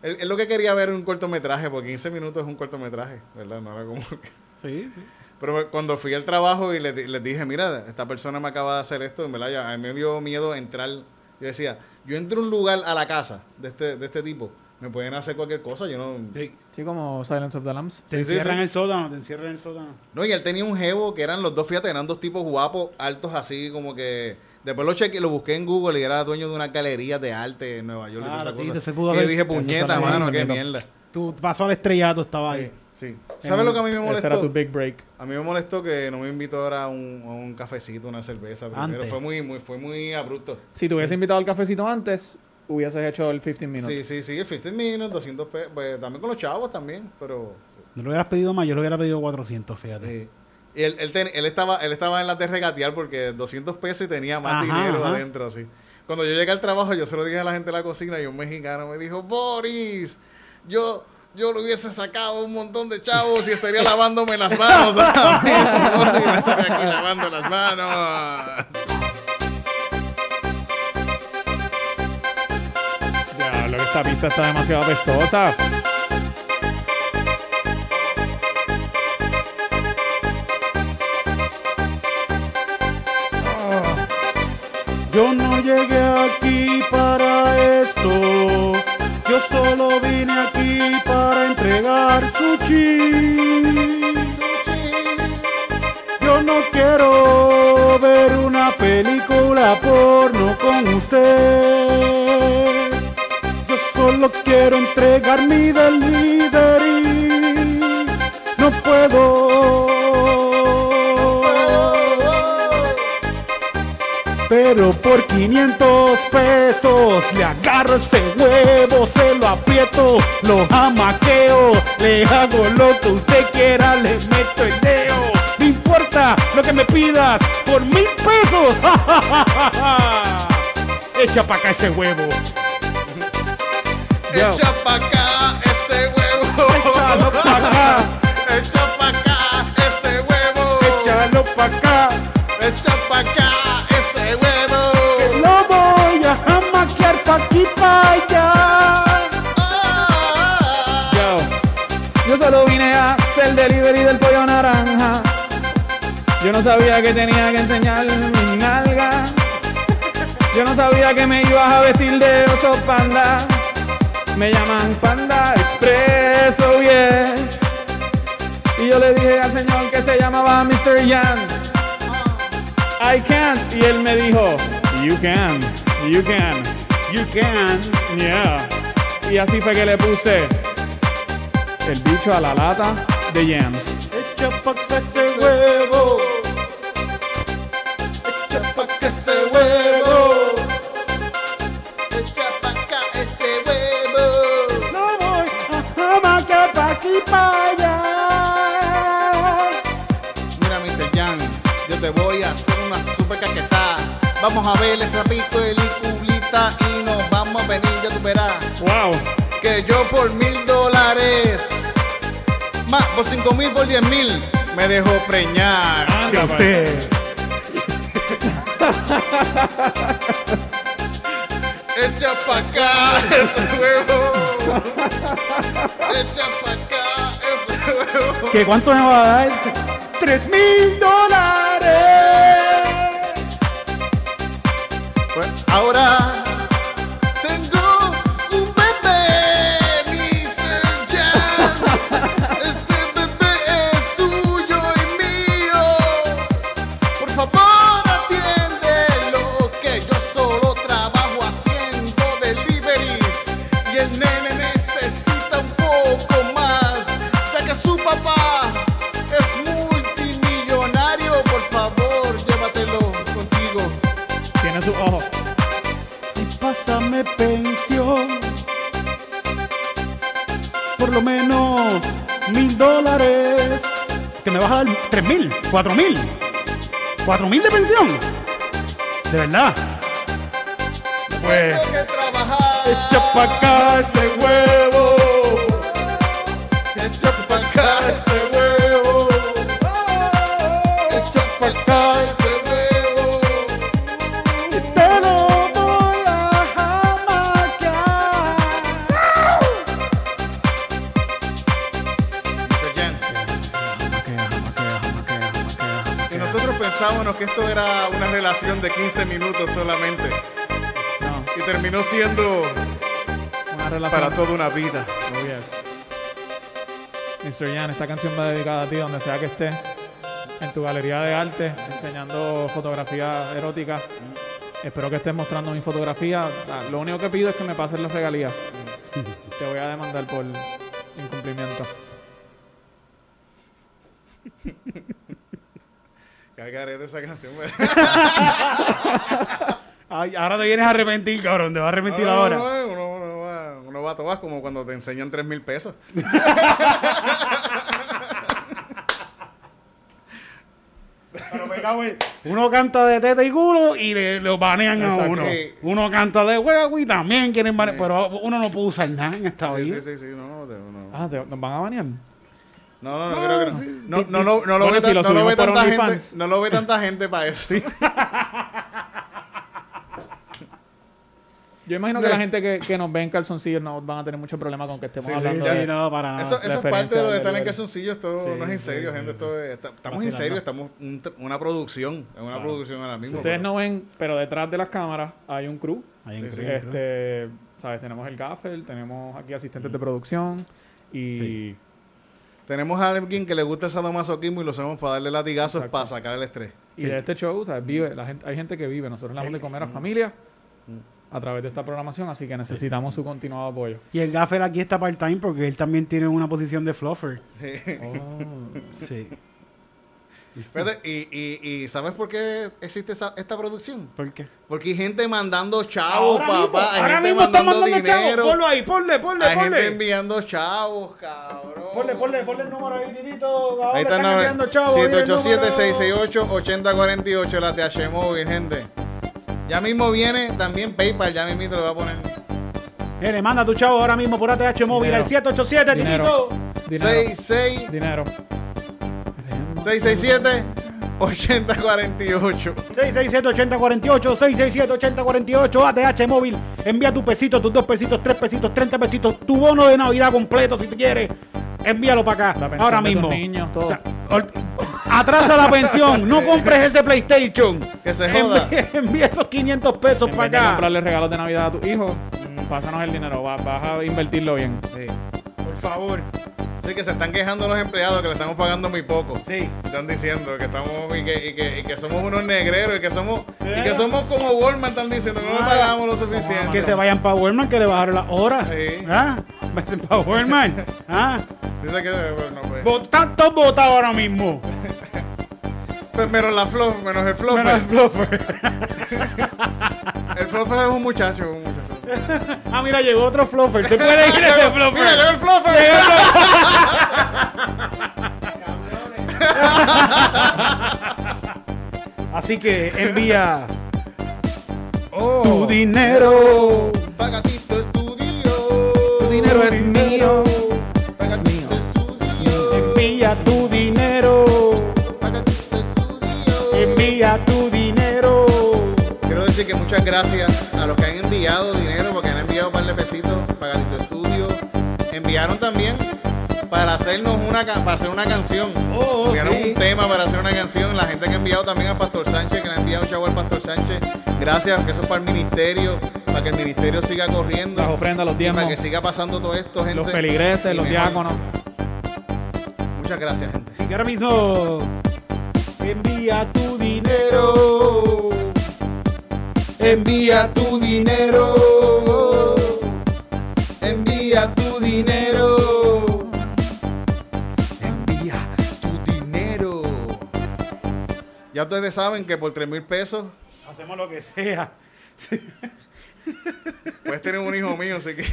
Él, él lo que quería ver era un cortometraje, porque 15 minutos es un cortometraje, ¿verdad? No era como que- Sí, sí. Pero cuando fui al trabajo y les dije, mira, esta persona me acaba de hacer esto, en verdad, ya, a mí me dio miedo entrar. Yo decía, yo entro a un lugar a la casa de este, de este tipo, me pueden hacer cualquier cosa, yo no... Sí. Sí, como Silence of the Lambs. Te Sí, encierran sí. en el sótano, te encierran en el sótano. No, y él tenía un jevo que eran los dos, fíjate, eran dos tipos guapos, altos así, como que... Después lo chequeé, lo busqué en Google y era dueño de una galería de arte en Nueva York. y Ah, toda esa cosa. se pudo Y yo dije, puñeta, mano, qué mierda. Tu paso al estrellato estaba ahí. Sí. ¿Sabes lo que a mí me Ese era tu molestó? big break. A mí me molestó que no me invitó ahora a un, a un cafecito, una cerveza. Primero. Antes. Fue muy, muy, fue muy abrupto. Si te hubiese invitado al cafecito antes, hubieses hecho el 15 minutes. Sí, sí, sí, 15 minutos, 200 pesos. Pues, también con los chavos también, pero... No lo hubieras pedido más, yo lo hubiera pedido 400, fíjate. sí. Y él, él, ten- él estaba, él estaba en la de regatear porque 200 pesos y tenía más Ajá, dinero ajá. adentro, así. Cuando yo llegué al trabajo, yo se lo dije a la gente de la cocina y un mexicano me dijo, Boris, yo... Yo le hubiese sacado un montón de chavos y estaría lavándome las manos. [laughs] [laughs] Boris, me estaría aquí lavando las manos. Esta pista está demasiado apestosa. Yo no llegué aquí para esto. Yo solo vine aquí para entregar sushi. Yo no quiero ver una película porno con usted. Solo quiero entregar mi delivery. No puedo. Pero por 500 pesos le agarro ese huevo, se lo aprieto, lo jamaqueo, le hago lo que usted quiera, le meto el dedo. No importa lo que me pidas, por mil pesos. [laughs] Echa pa' acá ese huevo. Yo. Echa pa' acá ese huevo. Échalo pa' acá. Echa pa' acá ese huevo. Échalo pa' acá. Echa pa' acá ese huevo. Lo voy a jamaquear pa' aquí pa' allá. Ah. Yo, yo solo vine a hacer delivery del pollo naranja. Yo no sabía que tenía que enseñar mis nalgas. Yo no sabía que me ibas a vestir de oso panda. Me llaman Panda Expreso, yes. Y yo le dije al señor que se llamaba Mr. Yan. I can't. Y él me dijo, You can, you can, You can. yeah. Y así fue que le puse el bicho a la lata de yams. Echa pa' acá ese huevo. Echa pa' acá ese huevo. Vamos a ver esa pico y cublita y nos vamos a venir, ya tú verás. Wow. Que yo por mil dólares, más por cinco mil, por diez mil, me dejo preñar. Que usted. [laughs] Echa pa' acá ese huevo. Echa pa' acá ese huevo. ¿Qué cuánto me va a dar? ¡Tres mil dólares! Ahora cuatro mil. Cuatro mil de pensión. ¿De verdad? Pues. Echa pa' acá ese. Nosotros pensábamos que esto era una relación de 15 minutos solamente. No, Y terminó siendo una relación. para toda una vida. Oh, yes. Mr. Jan, esta canción va dedicada a ti donde sea que estés. En tu galería de arte, enseñando fotografía erótica. Espero que estés mostrando mi fotografía. Lo único que pido es que me pasen las regalías. [laughs] Te voy a demandar por incumplimiento. [laughs] Cagaré de esa canción. güey. [laughs] Ay, ahora te vienes a arrepentir, cabrón. Te vas a arrepentir No, ahora. no, no, Uno, uno va, uno va a todas como cuando te enseñan 3 mil pesos. Pero me cago en- Uno canta de teta y culo y le, lo banean a uno. Uno canta de huevo y también quieren banear. Pero uno no puede usar nada en esta vida. sí, sí, sí, no, no, no. Ah, ¿te- ¿nos van a banear? No, no, no, creo que no. sí. No, no, no, no lo Bueno, ve, si tan- lo no lo ve tanta gente. No lo ve tanta gente para eso. Yo imagino que la gente que, que nos ve en calzoncillos no van a tener mucho problema con que estemos Sí, sí, hablando ya, de... Sí, no, para nada. Eso, eso es parte de lo de estar en lugar. calzoncillo. Esto Sí, no es en serio, sí, gente. sí. Esto es- está- estamos en serio. Estamos un tr- una producción. Es una Claro. producción ahora mismo. Ustedes pero- no ven, pero detrás de las cámaras hay un crew. En sí. Creo. Este, ¿sabes? Tenemos el gaffer, tenemos aquí asistentes de producción y Sí. Tenemos a alguien que le gusta el sadomasoquismo y lo hacemos para darle latigazos Exacto. para sacar el estrés. Y de este show, ¿sabes? Vive, la gente, hay gente que vive. Nosotros le damos de comer a familia a través de esta programación, así que necesitamos su continuado apoyo. Y el gaffer aquí está part-time porque él también tiene una posición de fluffer. Sí. Y, y, y ¿sabes por qué existe esa- esta producción? ¿Por qué? Porque hay gente mandando chavos, Ahora mismo, papá. Hay ahora gente mismo está mandando mandando chavos. dinero. Ponlo ahí, ponle, ponle, hay gente ponle. enviando chavos, cabrón. Ponle, ponle, ponle el número ahí, Titito. Ahora Ahí están están enviando chavos. 787-668-8048, la TH Móvil, gente. Ya mismo viene también PayPal, ya mismo te lo va a poner. Le manda tu chavo ahora mismo por ATH móvil Dinero. al 787, Dinero. Titito. Dinero. 66 Dinero. 667 8048. 667-8048, 667-8048, ATH móvil. Envía tu pesito, tus dos pesitos, tres pesitos, 30 pesitos, tu bono de Navidad completo si te quieres. Envíalo para acá, ahora mismo. niños, todo. O sea, ol- atrasa la pensión, no [laughs] compres ese PlayStation. Que se joda. Envía, [laughs] envía esos 500 pesos En para acá. comprarle regalos de Navidad a tu hijo, pásanos el dinero. va- Vas a invertirlo bien. Sí. Por favor. Sí, que se están quejando los empleados que le estamos pagando muy poco. Sí. Están diciendo que estamos y que, y que, y que somos unos negreros y que somos y que somos como Walmart están diciendo que no le pagamos lo suficiente. Que se vayan para Walmart, que le bajaron las horas. Sí. ¿Ah? Vayan para Walmart. [laughs] ¿Ah? Dice que bueno, pues. Están todos votados ahora mismo. [laughs] Pues menos la fluff, menos el fluffer. Menos el fluffer. [laughs] El fluffer es un muchacho, un muchacho. Ah, mira, llegó otro fluffer. ¿Te puede ir [laughs] ese fluffer? Mira, llegó el fluffer. Llegó el Así que envía tu dinero. Pagatito estudio. Tu dinero es mío. Pagatito estudio. Envía tu dinero. Pagatito estudio. Envía tu dinero. Decir que muchas gracias a los que han enviado dinero, porque han enviado un par de pesitos, Pagatito Estudio. Enviaron también para hacernos una para hacer una canción. Oh, enviaron sí. un tema para hacer una canción. La gente que ha enviado también a Pastor Sánchez, que le ha enviado chavo al Pastor Sánchez. Gracias, que eso es para el ministerio, para que el ministerio siga corriendo. Las ofrendas, los diezmos, para que siga pasando todo esto, gente. los feligreses, Y los mejor. diáconos. Muchas gracias, gente. Así que ahora mismo envía tu dinero. Envía tu dinero. Envía tu dinero. Envía tu dinero. Ya ustedes saben que por 3 mil pesos Hacemos lo que sea. puedes tener un hijo mío, así que.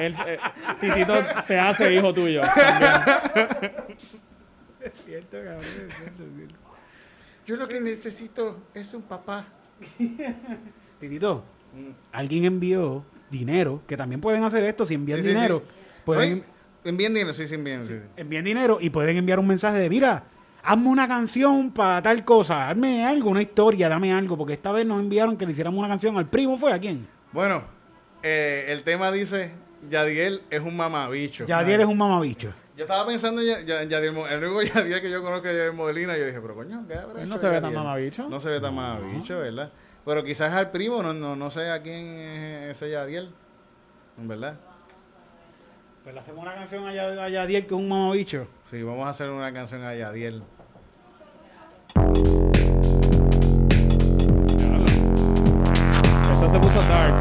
El, eh, Titito se hace hijo tuyo. también. [laughs] Yo lo que necesito es un papá. [laughs] Titito, alguien envió dinero, que también pueden hacer esto si envían Sí, dinero. sí. Pueden, envíen dinero, sí, sí, envíen. envían dinero y pueden enviar un mensaje de, mira, hazme una canción para tal cosa, hazme algo, una historia, dame algo, porque esta vez nos enviaron que le hiciéramos una canción al primo, ¿fue a quién? Bueno, eh, el tema dice, Yadiel es un mamabicho. Yadier es un mamabicho. Yo estaba pensando en Ya- Ya- Yadiel Mo- el único [laughs] Yadiel que yo conozco es Yadiel Modelina. Y yo dije, pero coño, ¿qué habrá Él no se ve tan Yadiel? mamabicho. No se ve tan mamabicho, ¿verdad? Pero quizás al primo, no, no, no sé a quién es ese Yadiel. En verdad. Pues le hacemos una canción a, Ya- a Yadier que es un mamabicho. Sí, vamos a hacer una canción a Yadiel. Esto se puso dark.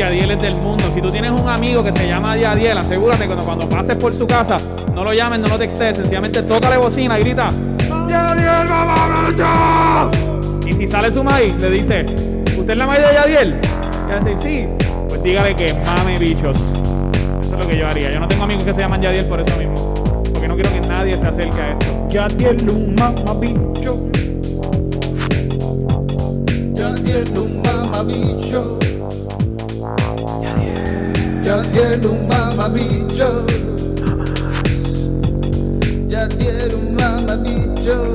Yadieles del mundo. Si tú tienes un amigo que se llama Yadiel, asegúrate que cuando, cuando pases por su casa, no lo llames, no lo textes, sencillamente tócale bocina y grita ¡Yadiel, mamabicho! Y si sale su maíz, le dice, ¿usted es la maíz de Yadiel? Y va a decir, sí. Pues dígale que mame bichos. Eso es lo que yo haría. Yo no tengo amigos que se llaman Yadiel por eso mismo. Porque no quiero que nadie se acerque a esto. Yadier un mamabicho. Yadiel un mamabicho. Yadiel un mamabicho. Yadiel un mamabicho.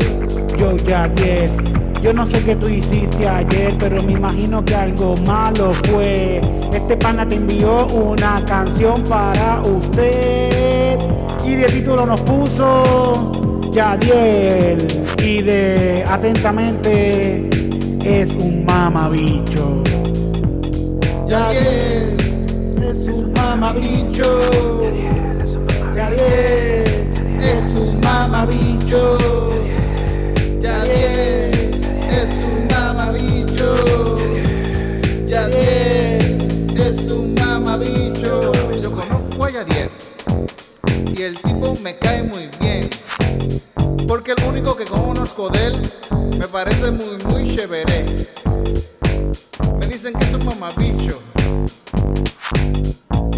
Yo Yadier, yo no sé qué tú hiciste ayer, pero me imagino que algo malo fue. Este pana te envió una canción para usted y de título nos puso Yadiel y de atentamente es un mamabicho. Yadiel es un mamabicho. Yadiel es un mamabicho. Yadiel es un mamabicho. Yadiel es un mamabicho. Yo conozco a Yadiel y el tipo me cae muy bien. Porque el único que conozco de él me parece muy, muy chévere. Me dicen que es un mamabicho.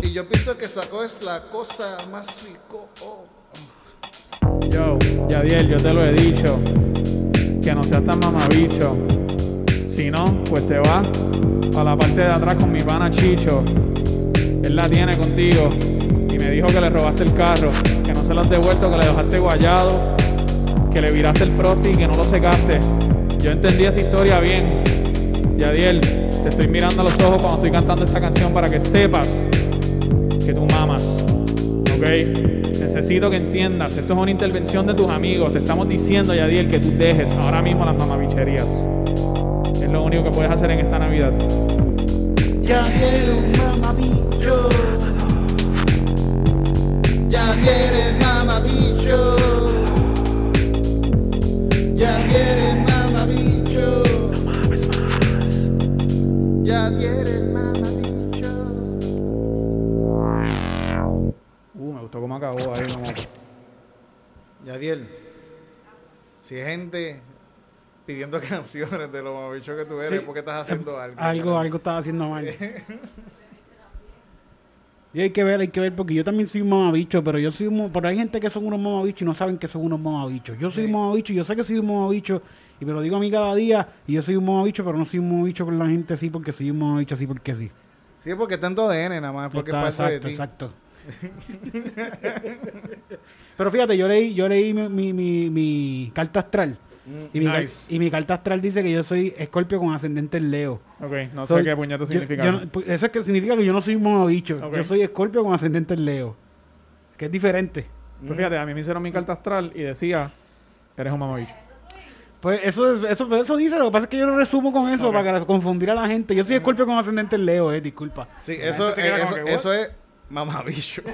Y yo pienso que sacó es la cosa más rico. oh. Yo, Yadiel, yo te lo he dicho. Que no seas tan mamabicho. Si no, pues te vas a la parte de atrás con mi pana Chicho. Él la tiene contigo. Y me dijo que le robaste el carro. Que no se lo has devuelto, que le dejaste guayado. Que le viraste el frosty y que no lo secaste. Yo entendí esa historia bien. Yadiel, te estoy mirando a los ojos cuando estoy cantando esta canción para que sepas que tú mamas. ¿Ok? Necesito que entiendas, esto es una intervención de tus amigos. Te estamos diciendo, Yadiel, que tú dejes ahora mismo las mamabicherías. Es lo único que puedes hacer en esta Navidad. Yadiel un mamabicho. Yadiel el mamabicho. Yadiel el mamabicho. Yadiel el mamabicho. Uh, me gustó cómo acabó ahí. Como... Yadiel, si hay gente pidiendo [laughs] canciones de lo mamabicho que tú eres, Sí. ¿por qué estás haciendo algo? Algo, algo estaba haciendo mal. [laughs] Y hay que ver, hay que ver, porque yo también soy un mamabicho, pero yo soy un, mo- pero hay gente que son unos mamabichos y no saben que son unos mamabichos. Yo soy un mamabicho, yo sé que soy un mamabicho, y me lo digo a mí cada día, y yo soy un mamabicho, pero no soy un mamabicho con la gente así porque soy un mamabicho así porque sí. Sí, porque está en tu ADN nada más, porque Está- de exacto, ti. exacto. pero fíjate, yo leí, yo leí mi, mi, mi, mi carta astral. Y mi, y mi carta astral dice que yo soy escorpio con ascendente en Leo. Ok, no sé qué puñeto significa. yo pues, eso es que significa que yo no soy un mamabicho. Ok. Yo soy escorpio con ascendente en Leo. Que es diferente. Pues fíjate, a mí me hicieron mi carta astral y decía, eres un mamabicho. Pues eso, es- eso, eso dice, lo que pasa es que yo lo resumo con eso para confundir a la gente. Yo soy escorpio con ascendente en Leo, eh, disculpa. Sí, eso, eh, eso, que, eso es mamabicho. [laughs]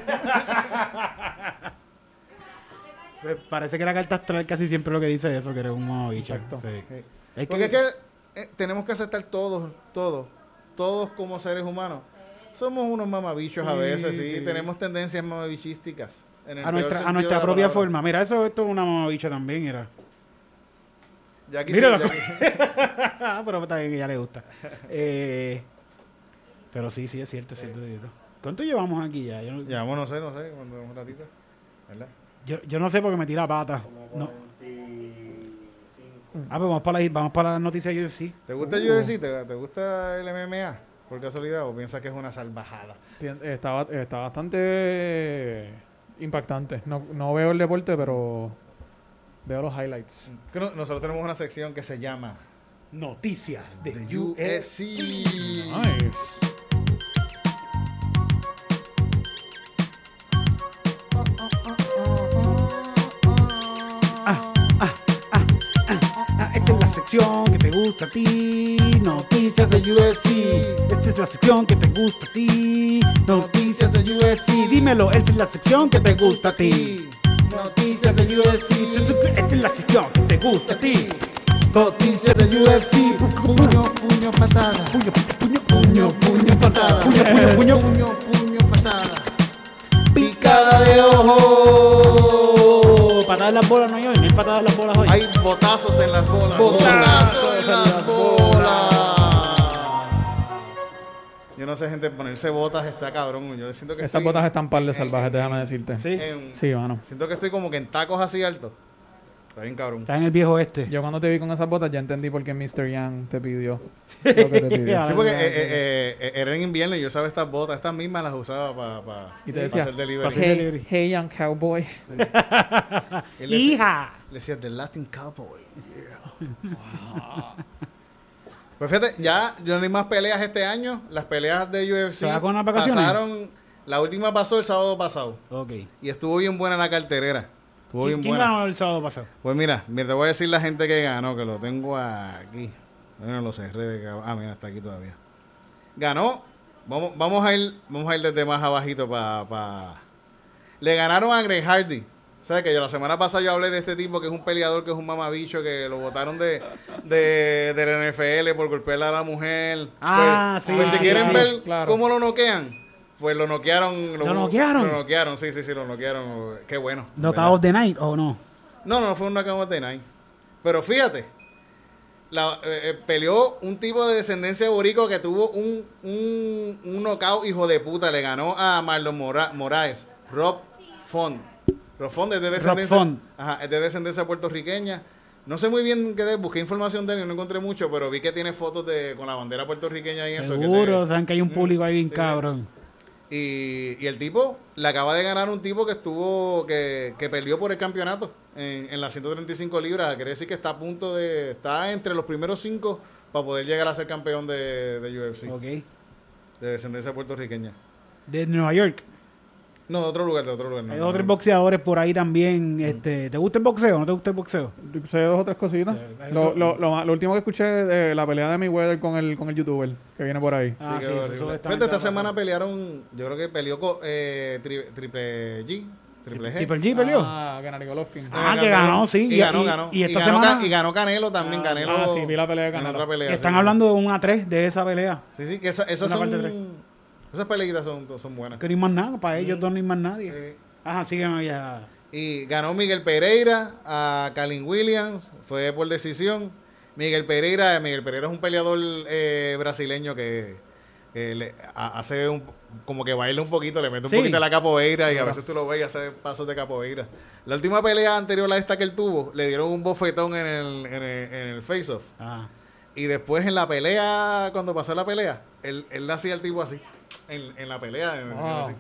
Pues parece que la carta astral casi siempre lo que dice eso, que eres un mamabicho. Exacto. Sí. Sí. Es Porque que- es que eh, tenemos que aceptar todos, todos, todos como seres humanos. Somos unos mamabichos a veces, sí, sí. tenemos tendencias mamabichísticas. en el a nuestra, a nuestra propia palabra. forma. Mira, eso esto es una mamabicha también, era. Ya Míralo. ya- pero está bien, que ya le gusta. [laughs] Eh, pero sí, sí, es cierto, es cierto. es cierto. ¿Cuánto llevamos aquí ya? Yo, no- Llevamos, no sé, no sé, cuando un ratito. ¿Verdad? yo, yo no sé porque me tira pata. No. Ah, pues vamos para la, vamos para la noticia de UFC. ¿Te gusta el UFC? ¿Te, te gusta el MMA? ¿Por casualidad? ¿O piensas que es una salvajada? Tien- Está, ba- está bastante impactante. No, no veo el deporte, pero veo los highlights. Que no- Nosotros tenemos una sección que se llama Noticias de The UFC. UFC. Nice. Ah, esta es la sección que te gusta a ti. Noticias de UFC. Esta es la sección que te gusta a ti. Noticias de UFC. Dímelo, esta es la sección que te gusta a ti. Noticias de UFC. Esta es la sección que te gusta a ti. Noticias de UFC. Puño, puño, patada. Puño, puño, Puño, puño, patada. Puño, puño, puño. Puño, puño, patada. Picada de ojo. Patada en las bolas no hay hoy, no hay patada en las bolas hoy. Hay botazos en las bolas. Botazos en las bolas. Yo no sé, gente, ponerse botas está cabrón. Yo siento que Esas estoy botas están par de salvajes, déjame decirte. Sí. en- Sí, mano. Siento que estoy como que en tacos así altos. Está bien cabrón. Está en el viejo este. Yo cuando te vi con esas botas ya entendí por qué Mr. Young te pidió [laughs] lo que te pidió. Sí, porque eh, eh, eh, era en invierno y yo usaba estas botas. Estas mismas las usaba para Y te decía, hacer delivery. Hey, hey, young cowboy. [laughs] Y le decía- Hija. Le decía, The Latin Cowboy. [laughs] pues fíjate, ya yo no hay más peleas este año. Las peleas de UFC ¿Se va con las pasaron. La última pasó el sábado pasado. Ok. Y estuvo bien buena la carterera. Estuvo ¿Quién, bien quién buena. ganó el sábado pasado? Pues mira, mira, te voy a decir la gente que ganó, que lo tengo aquí. Bueno, lo cerré de Ah, mira, está aquí todavía. Ganó. Vamos, vamos a ir, vamos a ir desde más abajito para Le ganaron a Greg Hardy. ¿Sabes que yo la semana pasada yo hablé de este tipo que es un peleador que es un mamabicho que lo botaron de, de, del NFL por golpear a la mujer? Ah, Pues- sí, Pues si sí, quieren sí, ver claro. cómo lo noquean, pues lo noquearon. ¿Lo noquearon? Lo noquearon, sí, sí, sí, lo noquearon. Qué bueno. ¿Knockout the night o no? No, no, fue un knockout de night. Pero fíjate, la- eh, eh, peleó un tipo de descendencia boricua que tuvo un, un, un knockout hijo de puta. Le ganó a Marlon Mora- Moraes, Rob Font. Rob Font es de descendencia, Font. Ajá, es de descendencia puertorriqueña. No sé muy bien qué es, busqué información de él y no encontré mucho, pero vi que tiene fotos de con la bandera puertorriqueña y eso. que Seguro, te- saben que hay un público ahí bien Sí. cabrón. y, y el tipo le acaba de ganar un tipo que estuvo, que, que peleó por el campeonato en, en las 135 libras. Quiere decir que está a punto de, está entre los primeros cinco para poder llegar a ser campeón de, de UFC, Ok. de descendencia puertorriqueña. De Nueva York. No, de otro lugar, de otro lugar. no, Hay no, otros no. boxeadores por ahí también. Este, ¿Te gusta el boxeo o no te gusta el boxeo? Sé dos o tres cositas. Sí, hay Lo, otro- lo, lo, lo último que escuché de la pelea de Mayweather con el, con el youtuber que viene por ahí. Ah, Sí, sí, qué eso horrible. supuestamente Fíjate, esta semana pelearon, yo creo que peleó con eh, tri- Triple G, Triple G. Triple G peleó. Ah, Gennady Golovkin. Ah, que ganó, sí. Y, Y- ganó, y- ganó. y esta ganó, semana- Ca- y ganó Canelo también, Ah, Canelo. ah, sí, vi la pelea de en Canelo. otra pelea, Están sí. hablando de un A3 de esa pelea. Sí, sí, que esa- esas Una son. parte tres. Esas peleitas son, son buenas. Que no más nada. Para ellos no hay más nadie. Sí. Ajá, siguen allá. Y ganó Miguel Pereira a Calin Williams, fue por decisión. Miguel Pereira, Miguel Pereira es un peleador eh, brasileño que, que le- a- hace un, como que baila un poquito, le mete un Sí. poquito a la capoeira y a veces tú lo ves y hace pasos de capoeira. La última pelea anterior a esta que él tuvo, le dieron un bofetón en el, en el, en el face-off. Y después en la pelea, cuando pasó la pelea, él, él le hacía al tipo así. En, en la pelea. en- en-.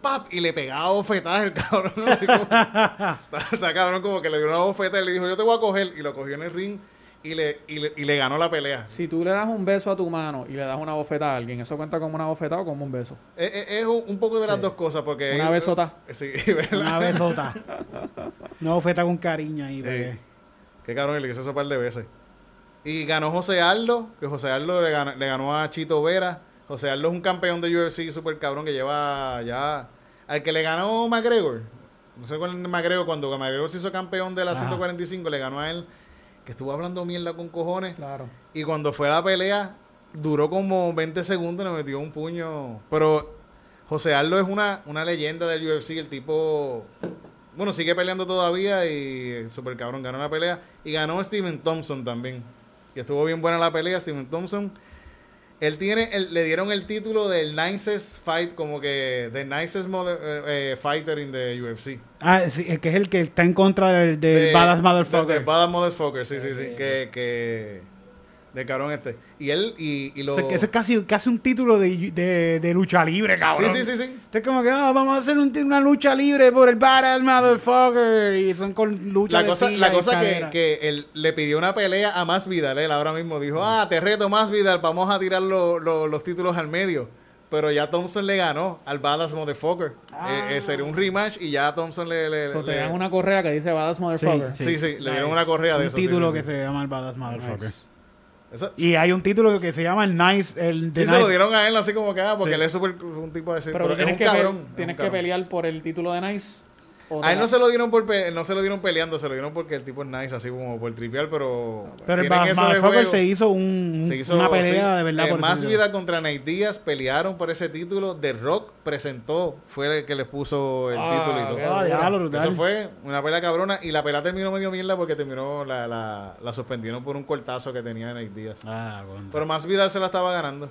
¡Pap! Y le pegaba bofetadas el [laughs] cabrón. así como- está, está cabrón como que le dio una bofeta y le dijo, yo te voy a coger. Y lo cogió en el ring y le, y le, y le ganó la pelea. Si tú le das un beso a tu mano y le das una bofetada a alguien, ¿eso cuenta como una bofetada o como un beso? Es, es- es un un poco de las dos cosas porque... Una besota. Sí, [laughs] ¿verdad? Una besota. Una bofeta con cariño ahí. Pues. Qué cabrón, le hizo eso un par de veces. Y ganó José Aldo, que José Aldo le ganó, le ganó a Chito Vera. José Aldo es un campeón de UFC súper cabrón que lleva ya... Al que le ganó McGregor. No sé cuál es McGregor, cuando McGregor se hizo campeón de la Ajá. 145, le ganó a él. que estuvo hablando mierda con cojones. Claro. Y cuando fue a la pelea, duró como 20 segundos y le metió un puño. Pero José Aldo es una, una leyenda del UFC. El tipo, bueno, sigue peleando todavía y super cabrón, ganó la pelea. Y ganó Steven Thompson también. Que estuvo bien buena la pelea, Steven Thompson. Él tiene, el- le dieron el título del nicest fight, como que the nicest mother- eh, eh, fighter in the UFC. Ah, sí, que es el que está en contra del, del De- Badass Motherfucker. de Badass Motherfucker, sí, sí, sí. Que, que, de cabrón este. Y él, y, y lo... O sea, que eso es casi, casi un título de, de, de lucha libre, sí, cabrón. sí, sí, sí. Esto es como que ah, vamos a hacer un- una lucha libre por el Badass Motherfucker. Y son con lucha La cosa, la cosa que, que él le pidió una pelea a Más Vidal. Él ahora mismo dijo, ah, te reto Más Vidal, vamos a tirar lo- lo- los títulos al medio. Pero ya Thompson le ganó al Badass Motherfucker. Eh, eh, sería un rematch y ya Thompson le... le- So, te le- dan una correa que dice Badass Motherfucker. Sí, sí, le dieron una correa de un eso. sí, título sí, que sí. se llama el Badass Motherfucker. Nice. Eso- Y hay un título que se llama el Nice. El sí, se lo dieron a él así como que, ah, porque Sí. él es súper un tipo de... Pero, pero tú es tienes, un que, cabrón. es un tienes que cabrón. pelear por el título de Nice. A él no se lo dieron por pe- no se lo dieron peleando, se lo dieron porque el tipo es nice, así como por tripear, pero. Pero el Motherfucker se hizo, un, Se hizo, una pelea sí. de verdad. Eh, por más vida contra Nate Díaz pelearon por ese título. The Rock presentó, fue el que les puso el Ah, título y todo. Ah, diablo. Eso fue una pelea cabrona y la pelea terminó medio mierda porque terminó, la, la, la suspendieron por un cortazo que tenía Nate Díaz. Ah, bueno. Pero más Vidal se la estaba ganando.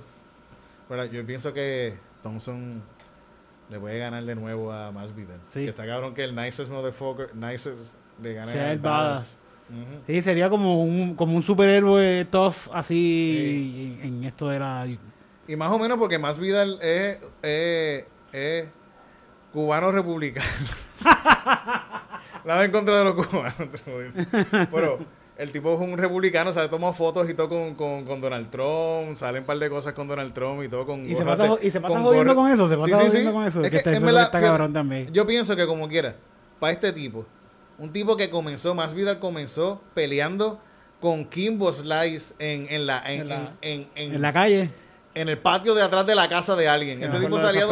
Pero yo pienso que Thompson le puede ganar de nuevo a Más Vidal. Sí. Que está cabrón que el nicest motherfucker, nicest le gane Sea el badass. Ujú. Sí, sería como un, como un superhéroe tough así en, en esto de la... Y más o menos porque Más Vidal es, es, es cubano republicano. [laughs] la va en contra de los cubanos. Pero el tipo es un republicano, o sea, toma fotos y todo con, con, con Donald Trump, salen un par de cosas con Donald Trump y todo con Y se pasa, de- y se pasa con jodiendo gorra- con eso, se pasa Sí, sí, jodiendo sí. con eso. Es que, que, está, en eso verdad, está fíjate, cabrón también. Yo pienso que como quiera, para este tipo, un tipo que comenzó, más Vidal comenzó peleando con Kimbo Slice en, en la, en, En la- en, en- la calle. en el patio de atrás de la casa de alguien. Este tipo salía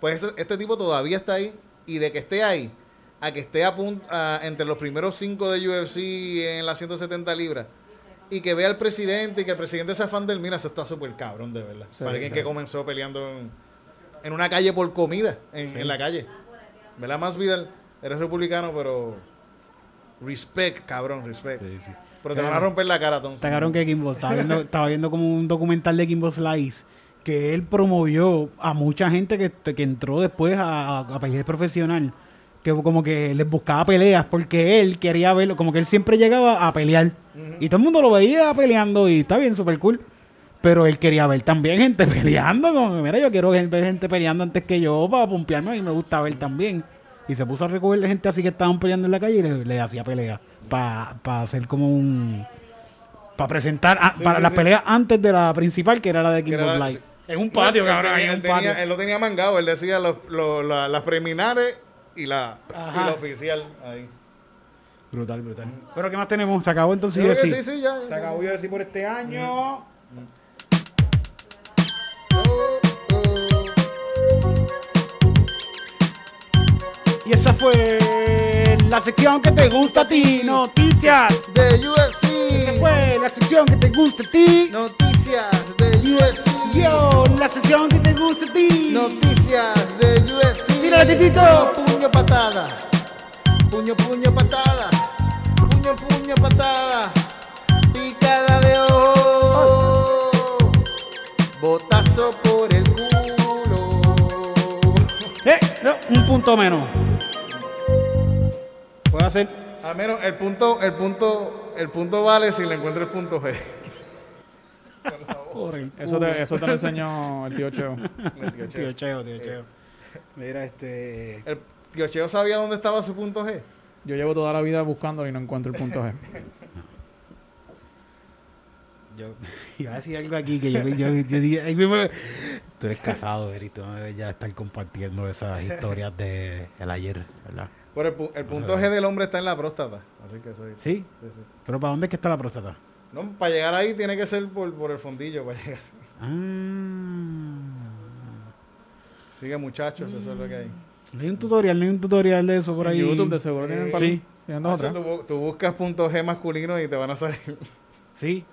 Pues ese- este tipo todavía está ahí. Y de que esté ahí, a que esté a punto, a- entre los primeros cinco de UFC en las 170 libras. Y que vea al presidente y que el presidente sea fan del Mira, eso está súper cabrón, de verdad. Sí, Para alguien sí. que comenzó peleando en, en una calle por comida, en, en la calle. ¿Verdad, Más Vidal? Eres republicano, pero. Respect, cabrón, respect. Pero te van a romper la cara, entonces. Está cabrón que Kimbo estaba viendo, estaba viendo como un documental de Kimbo Slice que él promovió a mucha gente que, que entró después a, a pelear profesional. Que como que les buscaba peleas porque él quería verlo, como que él siempre llegaba a pelear. Y todo el mundo lo veía peleando y está bien, súper cool. Pero él quería ver también gente [laughs] peleando. Como, que, mira, yo quiero ver gente peleando antes que yo para pompearme y me gusta ver también. Y se puso a recoger gente así que estaban peleando en la calle y le, le hacía pelea. Para hacer como un. Para presentar. ah, Sí, para sí, las sí. peleas antes de la principal, que era la de era la- Slice. En un patio, No, él cabrón, tenía- él tenía- patio. él lo tenía mangado. Él decía los- las preliminares y la, y la oficial. Ahí. Brutal, brutal. Pero ¿qué más tenemos? Se acabó entonces Yo sí, sí, ya. Se acabó UFC por este año. Y esa fue la sección que te gusta a ti. Noticias. De Esa UFC. fue la sección que te gusta a ti. Noticias de UFC. Yo, la sección que te gusta a ti. Noticias de UFC. Tírale, Titito. Puño, patada. Puño, puño, patada. Puño, puño, patada. Picada de ojo. Botazo por el culo. [laughs] Eh, no, un punto menos. Puedo hacer. Al menos el punto, el punto, el punto vale si le encuentro el punto G. Eso te, eso te lo enseñó el tío Cheo. El tío Tío Cheo. Cheo, tío Cheo. [laughs] Mira, este. El sabía dónde estaba su punto G. Yo llevo toda la vida buscándolo y no encuentro el punto G. [laughs] Yo [laughs] iba a decir algo aquí que yo, yo, yo dije, ahí mismo- Tú eres casado, Eri, tú no debes ya estar compartiendo esas historias de el ayer, ¿verdad? Pero el, el punto G del hombre está en la próstata. Así que soy. ¿Sí? sí, sí. ¿Pero para dónde es que está la próstata? No, para llegar ahí tiene que ser por, por el fondillo. Para llegar. Ah. Sigue muchachos, eso es lo que hay. No hay un tutorial, no hay un tutorial de eso por En ahí. YouTube de seguro tienen Sí. Tú, bu- tú buscas punto G masculino y te van a salir Sí,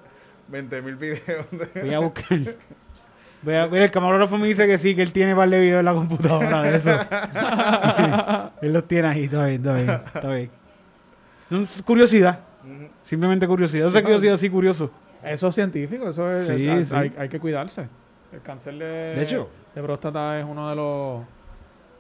20 mil videos. de- voy a buscar. Voy a, mira, el camarógrafo me dice que sí, que él tiene par de videos en la computadora de eso. [laughs] él los tiene ahí, está bien, está bien, está bien. Es curiosidad, simplemente curiosidad. Esa curiosidad sí curioso. Eso es científico, eso es. Sí, hay, sí. hay- hay que cuidarse. El cáncer de, De hecho. De próstata es uno de los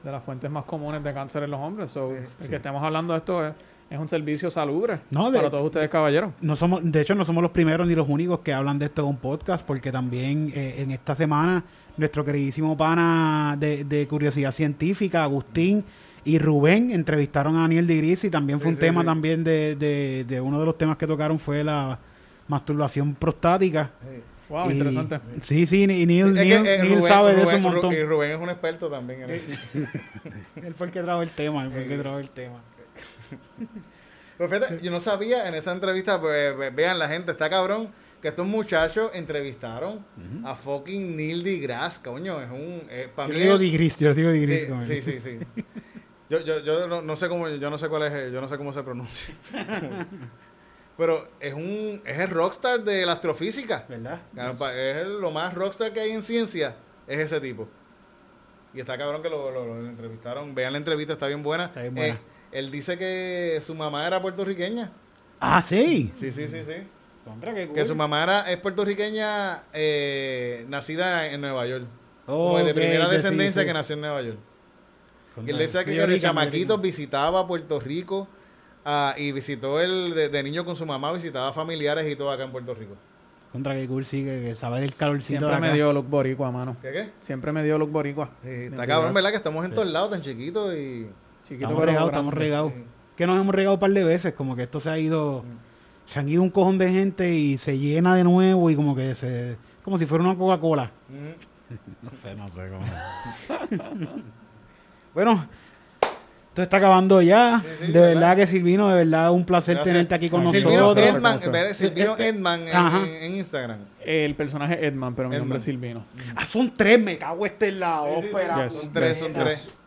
de las fuentes más comunes de cáncer en los hombres. So, el que estemos hablando de esto es, es un servicio salubre No, de- para todos ustedes, caballeros. No somos, de hecho, no somos los primeros ni los únicos que hablan de esto en un podcast, porque también eh, en esta semana nuestro queridísimo pana de, de curiosidad científica, Agustín y Rubén, entrevistaron a Daniel de Gris y también fue un tema también de, de- de uno de los temas que tocaron fue la masturbación prostática. Wow, Y- interesante. Sí, sí, y Neil, Es que, Neil- eh, Neil Rubén- sabe de eso un montón. Y Rubén es un experto también en eso. [laughs] Él fue el que trajo el tema, él fue el que trajo el tema. [laughs] Pues fíjate, yo no sabía en esa entrevista, pues ve- vean la gente, está cabrón, que estos muchachos entrevistaron a fucking Neil deGrasse, coño, es un... Eh, para Yo mí digo Digris, yo digo como él. sí, sí, sí. Yo, yo, yo no, no sé cómo, yo no sé cuál es, yo no sé cómo se pronuncia. [laughs] Pero es un, es el rockstar de la astrofísica. ¿Verdad? Es lo más rockstar que hay en ciencia, es ese tipo. Y está cabrón que lo, lo- lo entrevistaron. Vean la entrevista, está bien buena. Está bien buena. Eh, él dice que su mamá era puertorriqueña. Ah, sí. Sí, sí, sí, sí. Contra, qué Que su mamá era, es puertorriqueña eh, nacida en Nueva York. Oh, Como de primera descendencia sí. que nació en Nueva York. Y él decía que, de chamaquitos rica. visitaba Puerto Rico ah, y visitó él de, de niño con su mamá, visitaba familiares y todo acá en Puerto Rico. Contra que cool sí, que, que sabe del calorcito Siempre de acá. me dio look boricua, mano. ¿Qué qué? Siempre me dio look boricua. Sí, está cabrón, ¿verdad? Que estamos en todos lados tan chiquitos y... Chiquito Estamos regados, estamos regados. Sí. Que nos hemos regado un par de veces, como que esto se ha ido... Se han ido un cojón de gente y se llena de nuevo y como que se... Como si fuera una Coca-Cola. Mm. [laughs] No sé, no sé cómo. [laughs] bueno, esto está acabando ya. Sí, sí, de ¿verdad? verdad que Silvino, de verdad un placer Gracias. tenerte aquí con Silvino nosotros. Edman. Silvino Edman en, Ajá. en- en Instagram. El personaje Edman, pero mi Edman. nombre es Silvino. Ah, son tres, me cago este en la ópera. Yes. Son tres, son Yes. tres.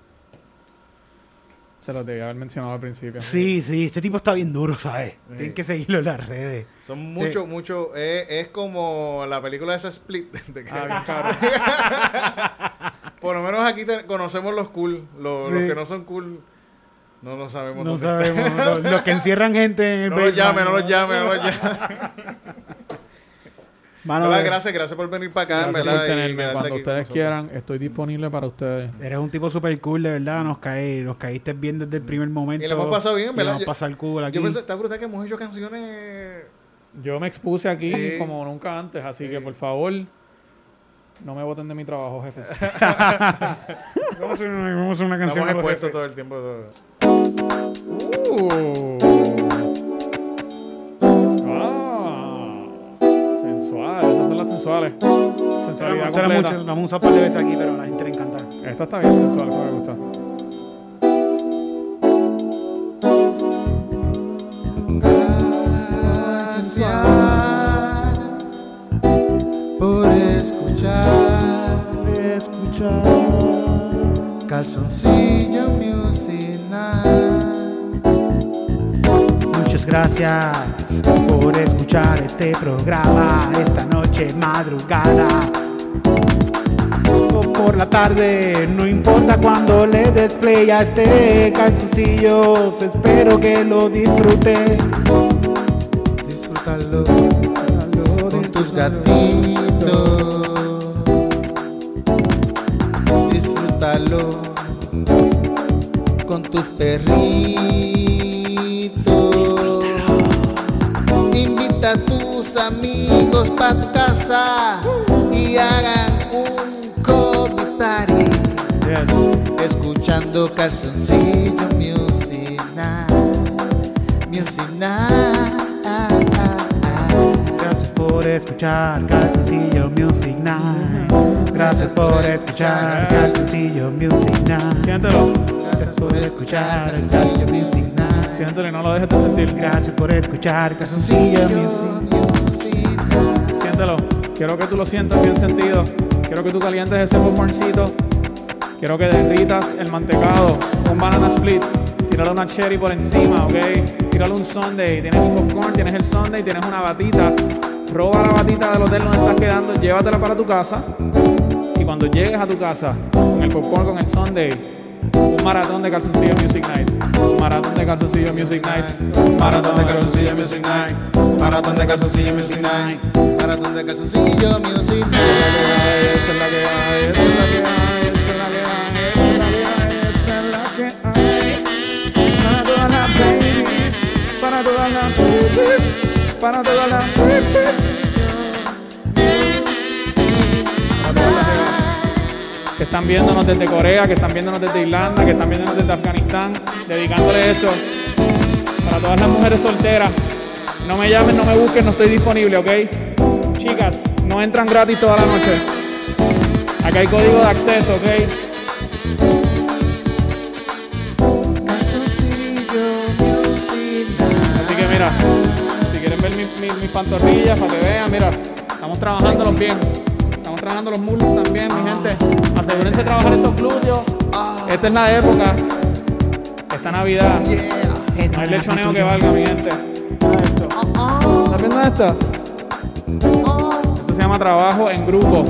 Se lo debía haber mencionado al principio. Sí, sí, este tipo está bien duro, ¿sabes? Tienen que seguirlo en las redes. Son mucho, mucho... Es, es como la película de esa Split. [laughs] de que- Ah, [laughs] por lo menos aquí te- conocemos los cool. Los, Sí. los que no son cool, no lo sabemos. No sabemos. los, [laughs] los que encierran gente en el No los llamen, no los llamen, no los llamen. [laughs] Mano, eh, Gracias, gracias por venir para acá, Gracias ¿verdad? por Y tenerme. quedarte Cuando aquí ustedes quieran, estoy disponible para ustedes. Eres un tipo super cool, de verdad. Nos caí, nos caíste bien desde el primer momento. Y lo hemos pasado bien, Y ¿verdad? Nos Yo- pasado el cool aquí. Yo pensé, está brutal que hemos hecho canciones... Yo me expuse aquí Sí. como nunca antes, así Sí. que por favor, no me voten de mi trabajo, jefes. [laughs] Vamos a hacer una, vamos a hacer una canción. Estamos expuestos todo el tiempo. todo. Ah, sensual, esas son las sensuales. Sensualidad completa. mucho- la hemos usado un par de veces aquí, pero a la gente le encanta. Esta está bien sensual, esta me gusta. Gracias por escuchar, Escucha. Calzoncillo Music Night. Muchas gracias por escuchar este programa esta noche madrugada. O por la tarde, no importa cuando le des play a este calzoncillo, espero que lo disfrutes. Disfrútalo con tus gatitos. Con tus perritos. Invita a tus amigos pa' tu casa y hagan un party. Yes. Escuchando calzoncillo Music Night. Music Night. Gracias por escuchar Calzoncillo Music Night. Gracias por escuchar Calzoncillo Music Night. Siéntelo, Gracias por escuchar Calzoncillo Music Night. siéntelo y no lo dejes de sentir. Gracias por escuchar Calzoncillo Music Siéntelo. Quiero que tú lo sientas bien sentido. Quiero que tú calientes ese popcorncito. Quiero que derritas el mantecado, un banana split, tírale una cherry por encima, ¿ok? Tírale un sundae, tienes un popcorn, tienes el sundae, tienes una batita. Roba la batita del hotel donde estás quedando, llévatela para tu casa. Cuando llegues a tu casa, con el popcorn, con el sundae, un maratón de calzoncillo Music Night. Un maratón de calzoncillo Music Night. Un Maratón de calzoncillo Music Night. Maratón de calzoncillo Music Night. Maratón de calzoncillo Music Night. Esa es la que hay, esa están viéndonos desde Corea, que están viéndonos desde Irlanda, que están viéndonos desde Afganistán, dedicándole esto para todas las mujeres solteras. No me llamen, no me busquen, no estoy disponible, ¿ok? Chicas, no entran gratis toda la noche. Acá hay código de acceso, ¿ok? Así que mira, si quieren ver mis, mis- mis pantorrillas para que vean, mira, estamos trabajándolos bien. Trabajando los muslos también, mi gente. Asegúrense de trabajar esos glúteos. Esta es la época. Esta Navidad. No hay lechoneo que valga, mi gente. ¿Estás viendo esto? Esto se llama trabajo en grupo.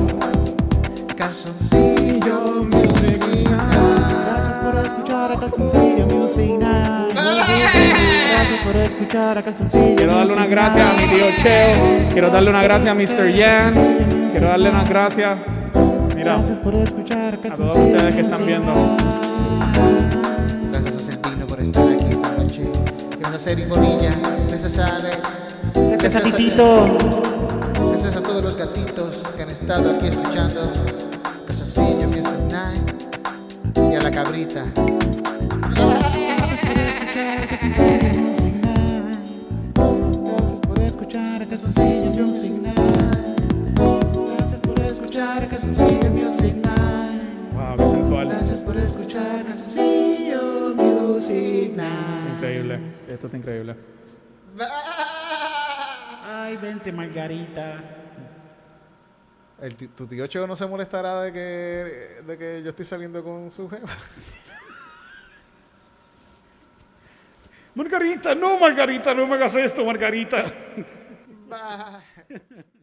Calzoncillo Music Night. Gracias por escuchar a Calzoncillo Quiero darle unas gracias a mi tío Cheo. Quiero darle unas gracias a Mr. Yan. Quiero darle unas gracias. Mira, a todos ustedes que están viendo. Gracias a Celtino por estar aquí esta noche. Gracias a Seri Bonilla. Gracias a Ale. Gracias a Titito. Gracias a todos los gatitos que han estado aquí escuchando Calzoncillo Music Night. Y a la cabrita. Increíble. Esto está increíble. Ay, vente, Margarita. El tu tío Cheo no se molestará de que, de que yo estoy saliendo con su jefa. Margarita, no, Margarita, no me hagas esto, Margarita. [laughs]